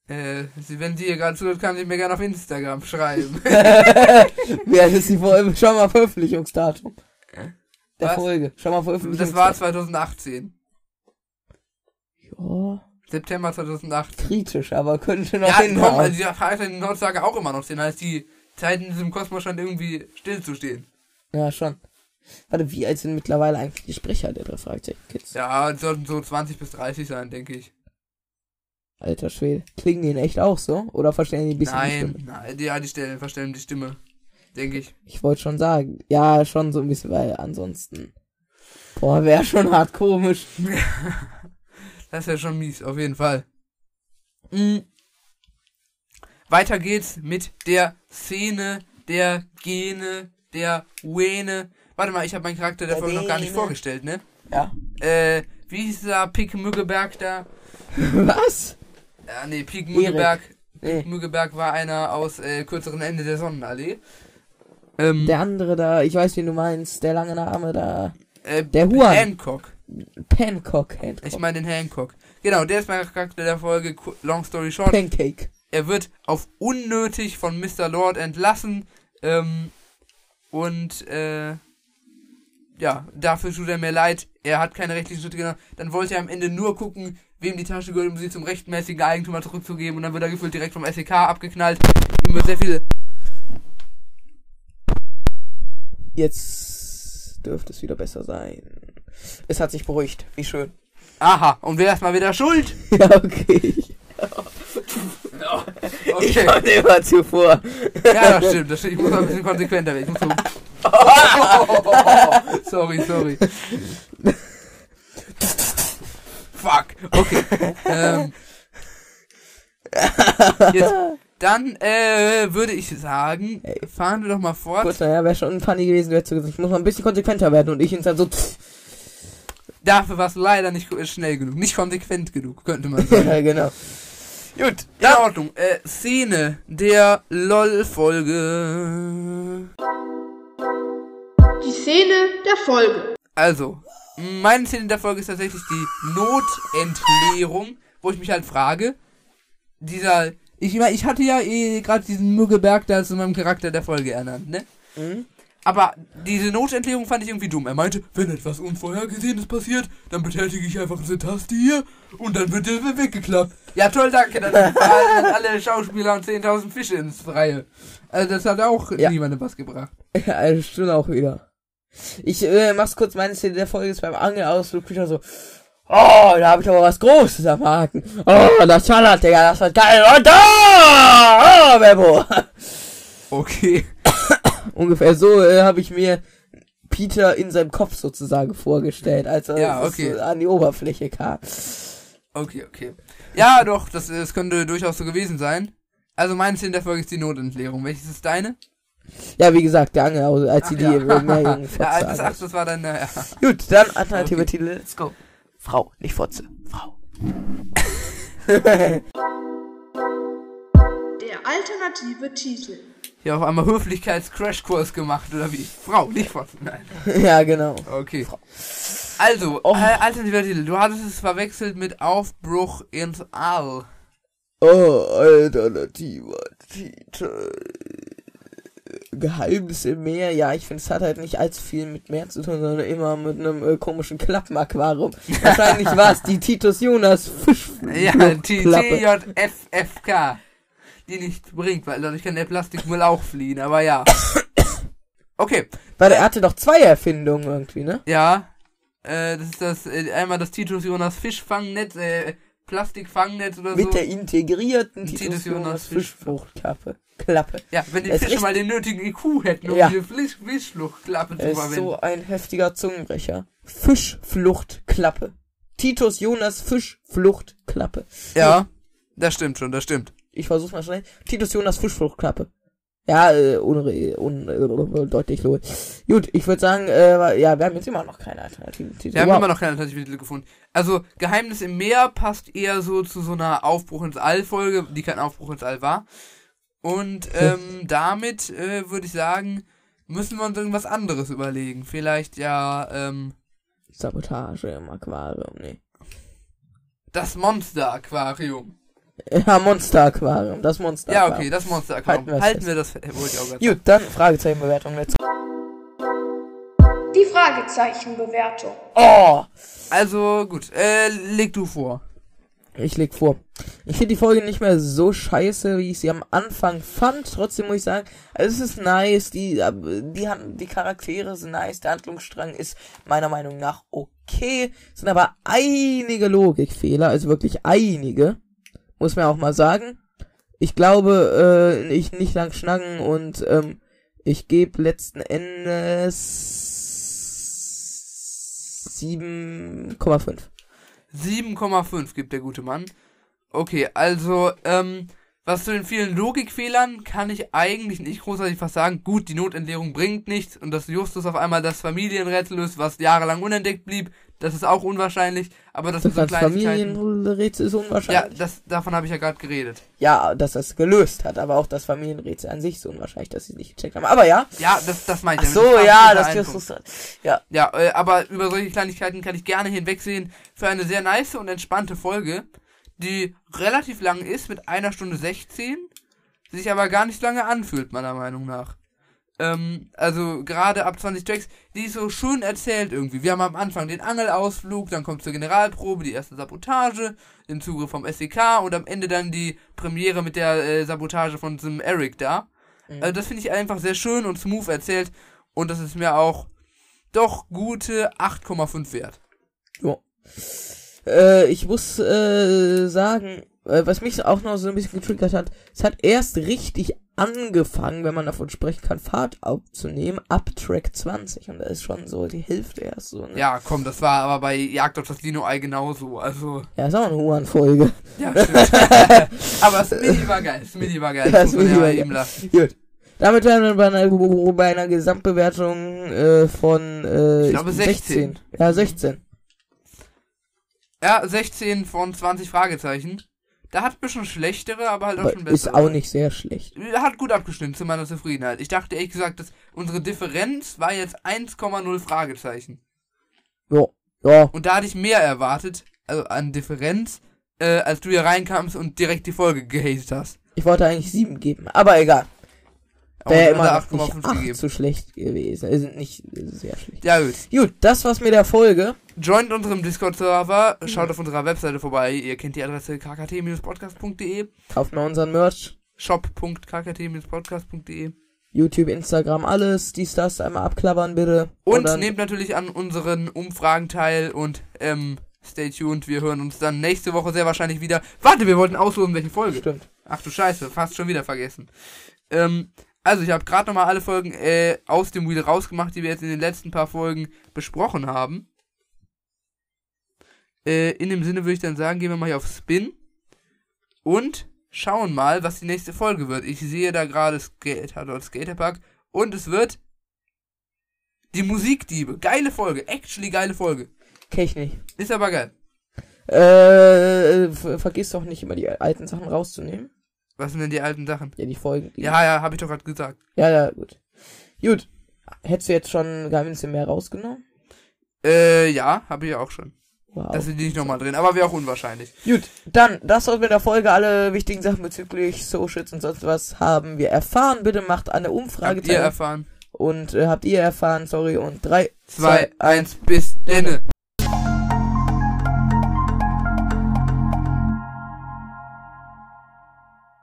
Äh, sie, wenn sie hier gerade zuhört, kann sie mir gerne auf Instagram schreiben. <laughs> Alt ist die Folge? Schau mal Veröffentlichungsdatum. Der Was? Folge. Schau mal das Veröffentlichungsdatum. war 2018. Ja, September 2018. kritisch, aber könnte noch Ja, hinhauen. also dieser Vater in Nordsaga auch immer noch sehen, als die Zeit in diesem Kosmos scheint irgendwie stillzustehen. Ja, schon. Warte, wie alt sind mittlerweile eigentlich die Sprecher der drei Fragezeichen Kids? Ja, die sollten so 20 bis 30 sein, denke ich. Alter Schwede. Klingen die in echt auch so? Oder verstehen die ein bisschen die Nein, Stimme? nein, die, ja, die stellen, verstellen die Stimme. Denke ich. Ich wollte schon sagen. Ja, schon so ein bisschen, weil ansonsten. Boah, wäre schon hart komisch. <laughs> Das ja schon mies, auf jeden Fall. Mhm. Weiter geht's mit der Szene, der Gene, der Wene. Warte mal, ich habe meinen Charakter der Folge noch gar nicht vorgestellt, ne? Ja. Äh, wie hieß der Pik Müggeberg da? <laughs> Was? Ja, nee, Pik Müggeberg. Nee. Müggeberg war einer aus äh, kürzeren Ende der Sonnenallee. Ähm, Der andere da, ich weiß, wen du meinst, der lange Name da. äh, der Huan. Hancock. Pancock. Hancock. Ich meine den Hancock. Genau, der ist mein Charakter der Folge. Long story short. Pancake. Er wird auf unnötig von Mr. Lord entlassen. Ähm, und äh, ja, dafür tut er mir leid. Er hat keine rechtlichen Schritte genommen. Dann wollte er am Ende nur gucken, wem die Tasche gehört, um sie zum rechtmäßigen Eigentümer zurückzugeben. Und dann wird er gefühlt direkt vom SEK abgeknallt. Ihm wird sehr viel. Jetzt dürfte es wieder besser sein. Es hat sich beruhigt. Wie schön. Aha, und wer ist mal wieder schuld? <laughs> Ja, okay. <laughs> Ich Okay. komme immer zuvor. Ja, das stimmt. Das stimmt. Ich muss ein bisschen konsequenter werden. Ich muss so. <laughs> sorry, sorry. Fuck. Okay. Ähm, jetzt, dann äh, würde ich sagen, fahren wir doch mal fort. Gut, naja, wäre schon funny gewesen, wäre gesagt, ich muss mal ein bisschen konsequenter werden und ich ins dann so. Dafür warst du leider nicht schnell genug, nicht konsequent genug, könnte man sagen. <laughs> ja, genau. Gut, In Ordnung. Äh, Szene der LOL-Folge. Die Szene der Folge. Also, meine Szene der Folge ist tatsächlich die Notentleerung, wo ich mich halt frage, dieser, ich meine, ich hatte ja eh gerade diesen Müggeberg da zu meinem Charakter der Folge ernannt, ne? Mhm. Aber diese Notentleerung fand ich irgendwie dumm. Er meinte, wenn etwas Unvorhergesehenes passiert, dann betätige ich einfach diese Taste hier und dann wird der weggeklappt. Ja, toll, danke. Dann <laughs> fallen alle Schauspieler und 10.000 Fische ins Freie. Also das hat auch Ja. niemandem was gebracht. Ja, das stimmt auch wieder. Ich äh, mach's kurz, meine Szene der Folge ist beim Angelausflug wieder so. Oh, da hab ich aber was Großes am Haken. Oh, das Salat, Digga, das wird geil. Und da! Oh, Bebo. Okay. Ungefähr so äh, habe ich mir Peter in seinem Kopf sozusagen vorgestellt, als er Ja, okay. so an die Oberfläche kam. Okay, okay. Ja, doch, das, das könnte durchaus so gewesen sein. Also meine Szene der Folge ist die Notentleerung. Welches ist deine? Ja, wie gesagt, der Angel, als sie die <laughs> ja. äh, Meerjungen ja, das, ach, das war dann, äh, ja. Gut, dann alternative Okay. Titel, let's go. Frau, nicht Fotze. Frau. <laughs> Der alternative Titel. Hier auf einmal Höflichkeits-Crashkurs gemacht, oder wie? Frau, nicht von. Nein. <laughs> ja, genau. Okay. Also, Oh. äh, alternativer Titel. Du hattest es verwechselt mit Aufbruch ins All. Oh, alternativer Titel. Geheimnis im Meer, ja, ich finde, es hat halt nicht allzu viel mit Meer zu tun, sondern immer mit einem äh, komischen Klappenaquarium. Wahrscheinlich <laughs> war es die Titus Jonas Fisch. Ja. TJFFK. Die nichts bringt, weil dadurch kann der Plastikmüll auch fliehen, aber ja. <coughs> Okay, Weil er hatte doch zwei Erfindungen irgendwie, ne? ja. Äh, das ist das, äh, einmal das Titus Jonas Fischfangnetz, äh, Plastikfangnetz oder Mit so. der integrierten Titus Titus Jonas. Fischfruchtklappe. Klappe. ja, wenn die Es Fische mal den nötigen IQ hätten, um Ja. diese Fisch Fischfluchtklappe zu Er ist verwenden. so ein heftiger Zungenbrecher. Fischfluchtklappe. Titus Jonas Fischfluchtklappe. ja, das stimmt schon, das stimmt. Ich versuch's mal schnell. Titus Jonas Fischfluchtklappe. Ja, äh, ohne, ohne, äh, deutlich low. Gut, ich würde sagen, äh, ja, wir haben jetzt immer noch keine alternativen Titel. Wir haben Wow. immer noch keine alternative Titel gefunden. Also, Geheimnis im Meer passt eher so zu so einer Aufbruch ins All-Folge, die kein Aufbruch ins All war. Und ähm, damit äh, würde ich sagen, müssen wir uns irgendwas anderes überlegen. Vielleicht ja, ähm, Sabotage im Aquarium, nee. Das Monster-Aquarium. <laughs> Ja, Monster-Aquarium, das Monster. Ja, okay, das Monster-Aquarium. Halten Halten, wir das Gut, dann Fragezeichenbewertung. Let's Die Fragezeichenbewertung. Oh! Also, gut, äh, leg du vor. Ich leg vor. Ich finde die Folge nicht mehr so scheiße, wie ich sie am Anfang fand. Trotzdem muss ich sagen, es ist nice. Die, die, haben- die Charaktere sind nice. Der Handlungsstrang ist meiner Meinung nach okay. Es sind aber einige Logikfehler, also wirklich einige. Muss man auch mal sagen. Ich glaube, äh, ich nicht lang schnacken und ähm, ich gebe letzten Endes 7,5. 7,5 gibt der gute Mann. Okay, also, ähm, was zu den vielen Logikfehlern kann ich eigentlich nicht großartig was sagen. Gut, die Notentleerung bringt nichts und dass Justus auf einmal das Familienrätsel löst, was jahrelang unentdeckt blieb, das ist auch unwahrscheinlich, aber das, Das sind so Kleinigkeiten. Familienrätsel ist Ja, unwahrscheinlich. das, davon habe ich ja gerade geredet. Ja. dass es gelöst hat, aber auch das Familienrätsel an sich ist unwahrscheinlich, dass sie es nicht gecheckt haben. Aber ja. Ja, das, das meine Ach ich. so, damit. ja, das Punkt. Ja, Ja, äh, aber über solche Kleinigkeiten kann ich gerne hinwegsehen. Für eine sehr nice und entspannte Folge, die relativ lang ist, mit einer Stunde 16, sich aber gar nicht lange anfühlt, meiner Meinung nach. Ähm, also gerade ab 20 Tracks, die ist so schön erzählt irgendwie. Wir haben am Anfang den Angelausflug, dann kommt zur Generalprobe die erste Sabotage, den Zugriff vom SEK und am Ende dann die Premiere mit der äh, Sabotage von diesem Eric da. Also das finde ich einfach sehr schön und smooth erzählt und das ist mir auch doch gute 8,5 wert. ja. Äh, ich muss äh, sagen, äh, was mich auch noch so ein bisschen getriggert hat, es hat erst richtig angefangen, wenn man davon sprechen kann, Fahrt aufzunehmen, ab Track 20. Und da ist schon so die Hälfte erst so. Ne? Ja, komm, das war aber bei Jagd auf das Dino-Ei genauso. Also, Ja, ist auch eine Huan-Folge. ja, stimmt. <laughs> aber Smitty war geil. Smitty war geil. Das ja war eben lassen. Gut. Damit wären wir bei einer, bei einer Gesamtbewertung äh, von äh, Ich glaube 16. Ja, 16. Ja, 16 von 20 Fragezeichen. Da hat ein bisschen schlechtere, aber halt auch Aber schon ist bessere. auch nicht sehr schlecht. Hat gut abgestimmt zu meiner Zufriedenheit. Ich dachte ehrlich gesagt, dass unsere Differenz war jetzt 1,0 Fragezeichen. Ja, ja. Und da hatte ich mehr erwartet, also an Differenz, äh, als du hier reinkamst und direkt die Folge gehatet hast. Ich wollte eigentlich 7 geben, aber egal. Wäre immer noch nicht 8,5 8 gegeben. zu schlecht gewesen. Ist nicht sehr schlecht. Ja gut. Gut, das war's mit der Folge. Joint unserem Discord-Server, schaut auf unserer Webseite vorbei. Ihr kennt die Adresse kkt-podcast.de, Kauft mal unseren Merch. shop.kkt-podcast.de YouTube, Instagram, alles. Dies, das einmal abklappern, bitte. und dann, nehmt natürlich an unseren Umfragen teil und ähm, stay tuned. Wir hören uns dann nächste Woche sehr wahrscheinlich wieder. Warte, wir wollten auslosen, welche Folge. Stimmt. Ach du Scheiße, fast schon wieder vergessen. Ähm, also ich habe gerade nochmal alle Folgen äh, aus dem Wheel rausgemacht, die wir jetzt in den letzten paar Folgen besprochen haben. Äh, in dem Sinne würde ich dann sagen, gehen wir mal hier auf Spin und schauen mal, was die nächste Folge wird. Ich sehe da gerade Skater dort Skaterpark und es wird die Musikdiebe. Geile Folge, actually geile Folge. Kenn ich nicht. Ist aber geil. Äh, ver- vergiss doch nicht immer die alten Sachen rauszunehmen. Was sind denn die alten Sachen? Ja, die Folgen. Die Ja, ja, habe ich doch gerade gesagt. Ja, ja, gut. Gut. Hättest du jetzt schon gar ein bisschen mehr rausgenommen? Äh, ja, habe ich auch schon. Wow. Das sind die nicht nochmal drin, aber wäre auch unwahrscheinlich. Gut, dann, das soll mit der Folge alle wichtigen Sachen bezüglich Socials und sonst was haben wir erfahren. Bitte macht eine Umfrage Habt ihr erfahren? Und äh, habt ihr erfahren, sorry, und drei, 2, 1, bis denne.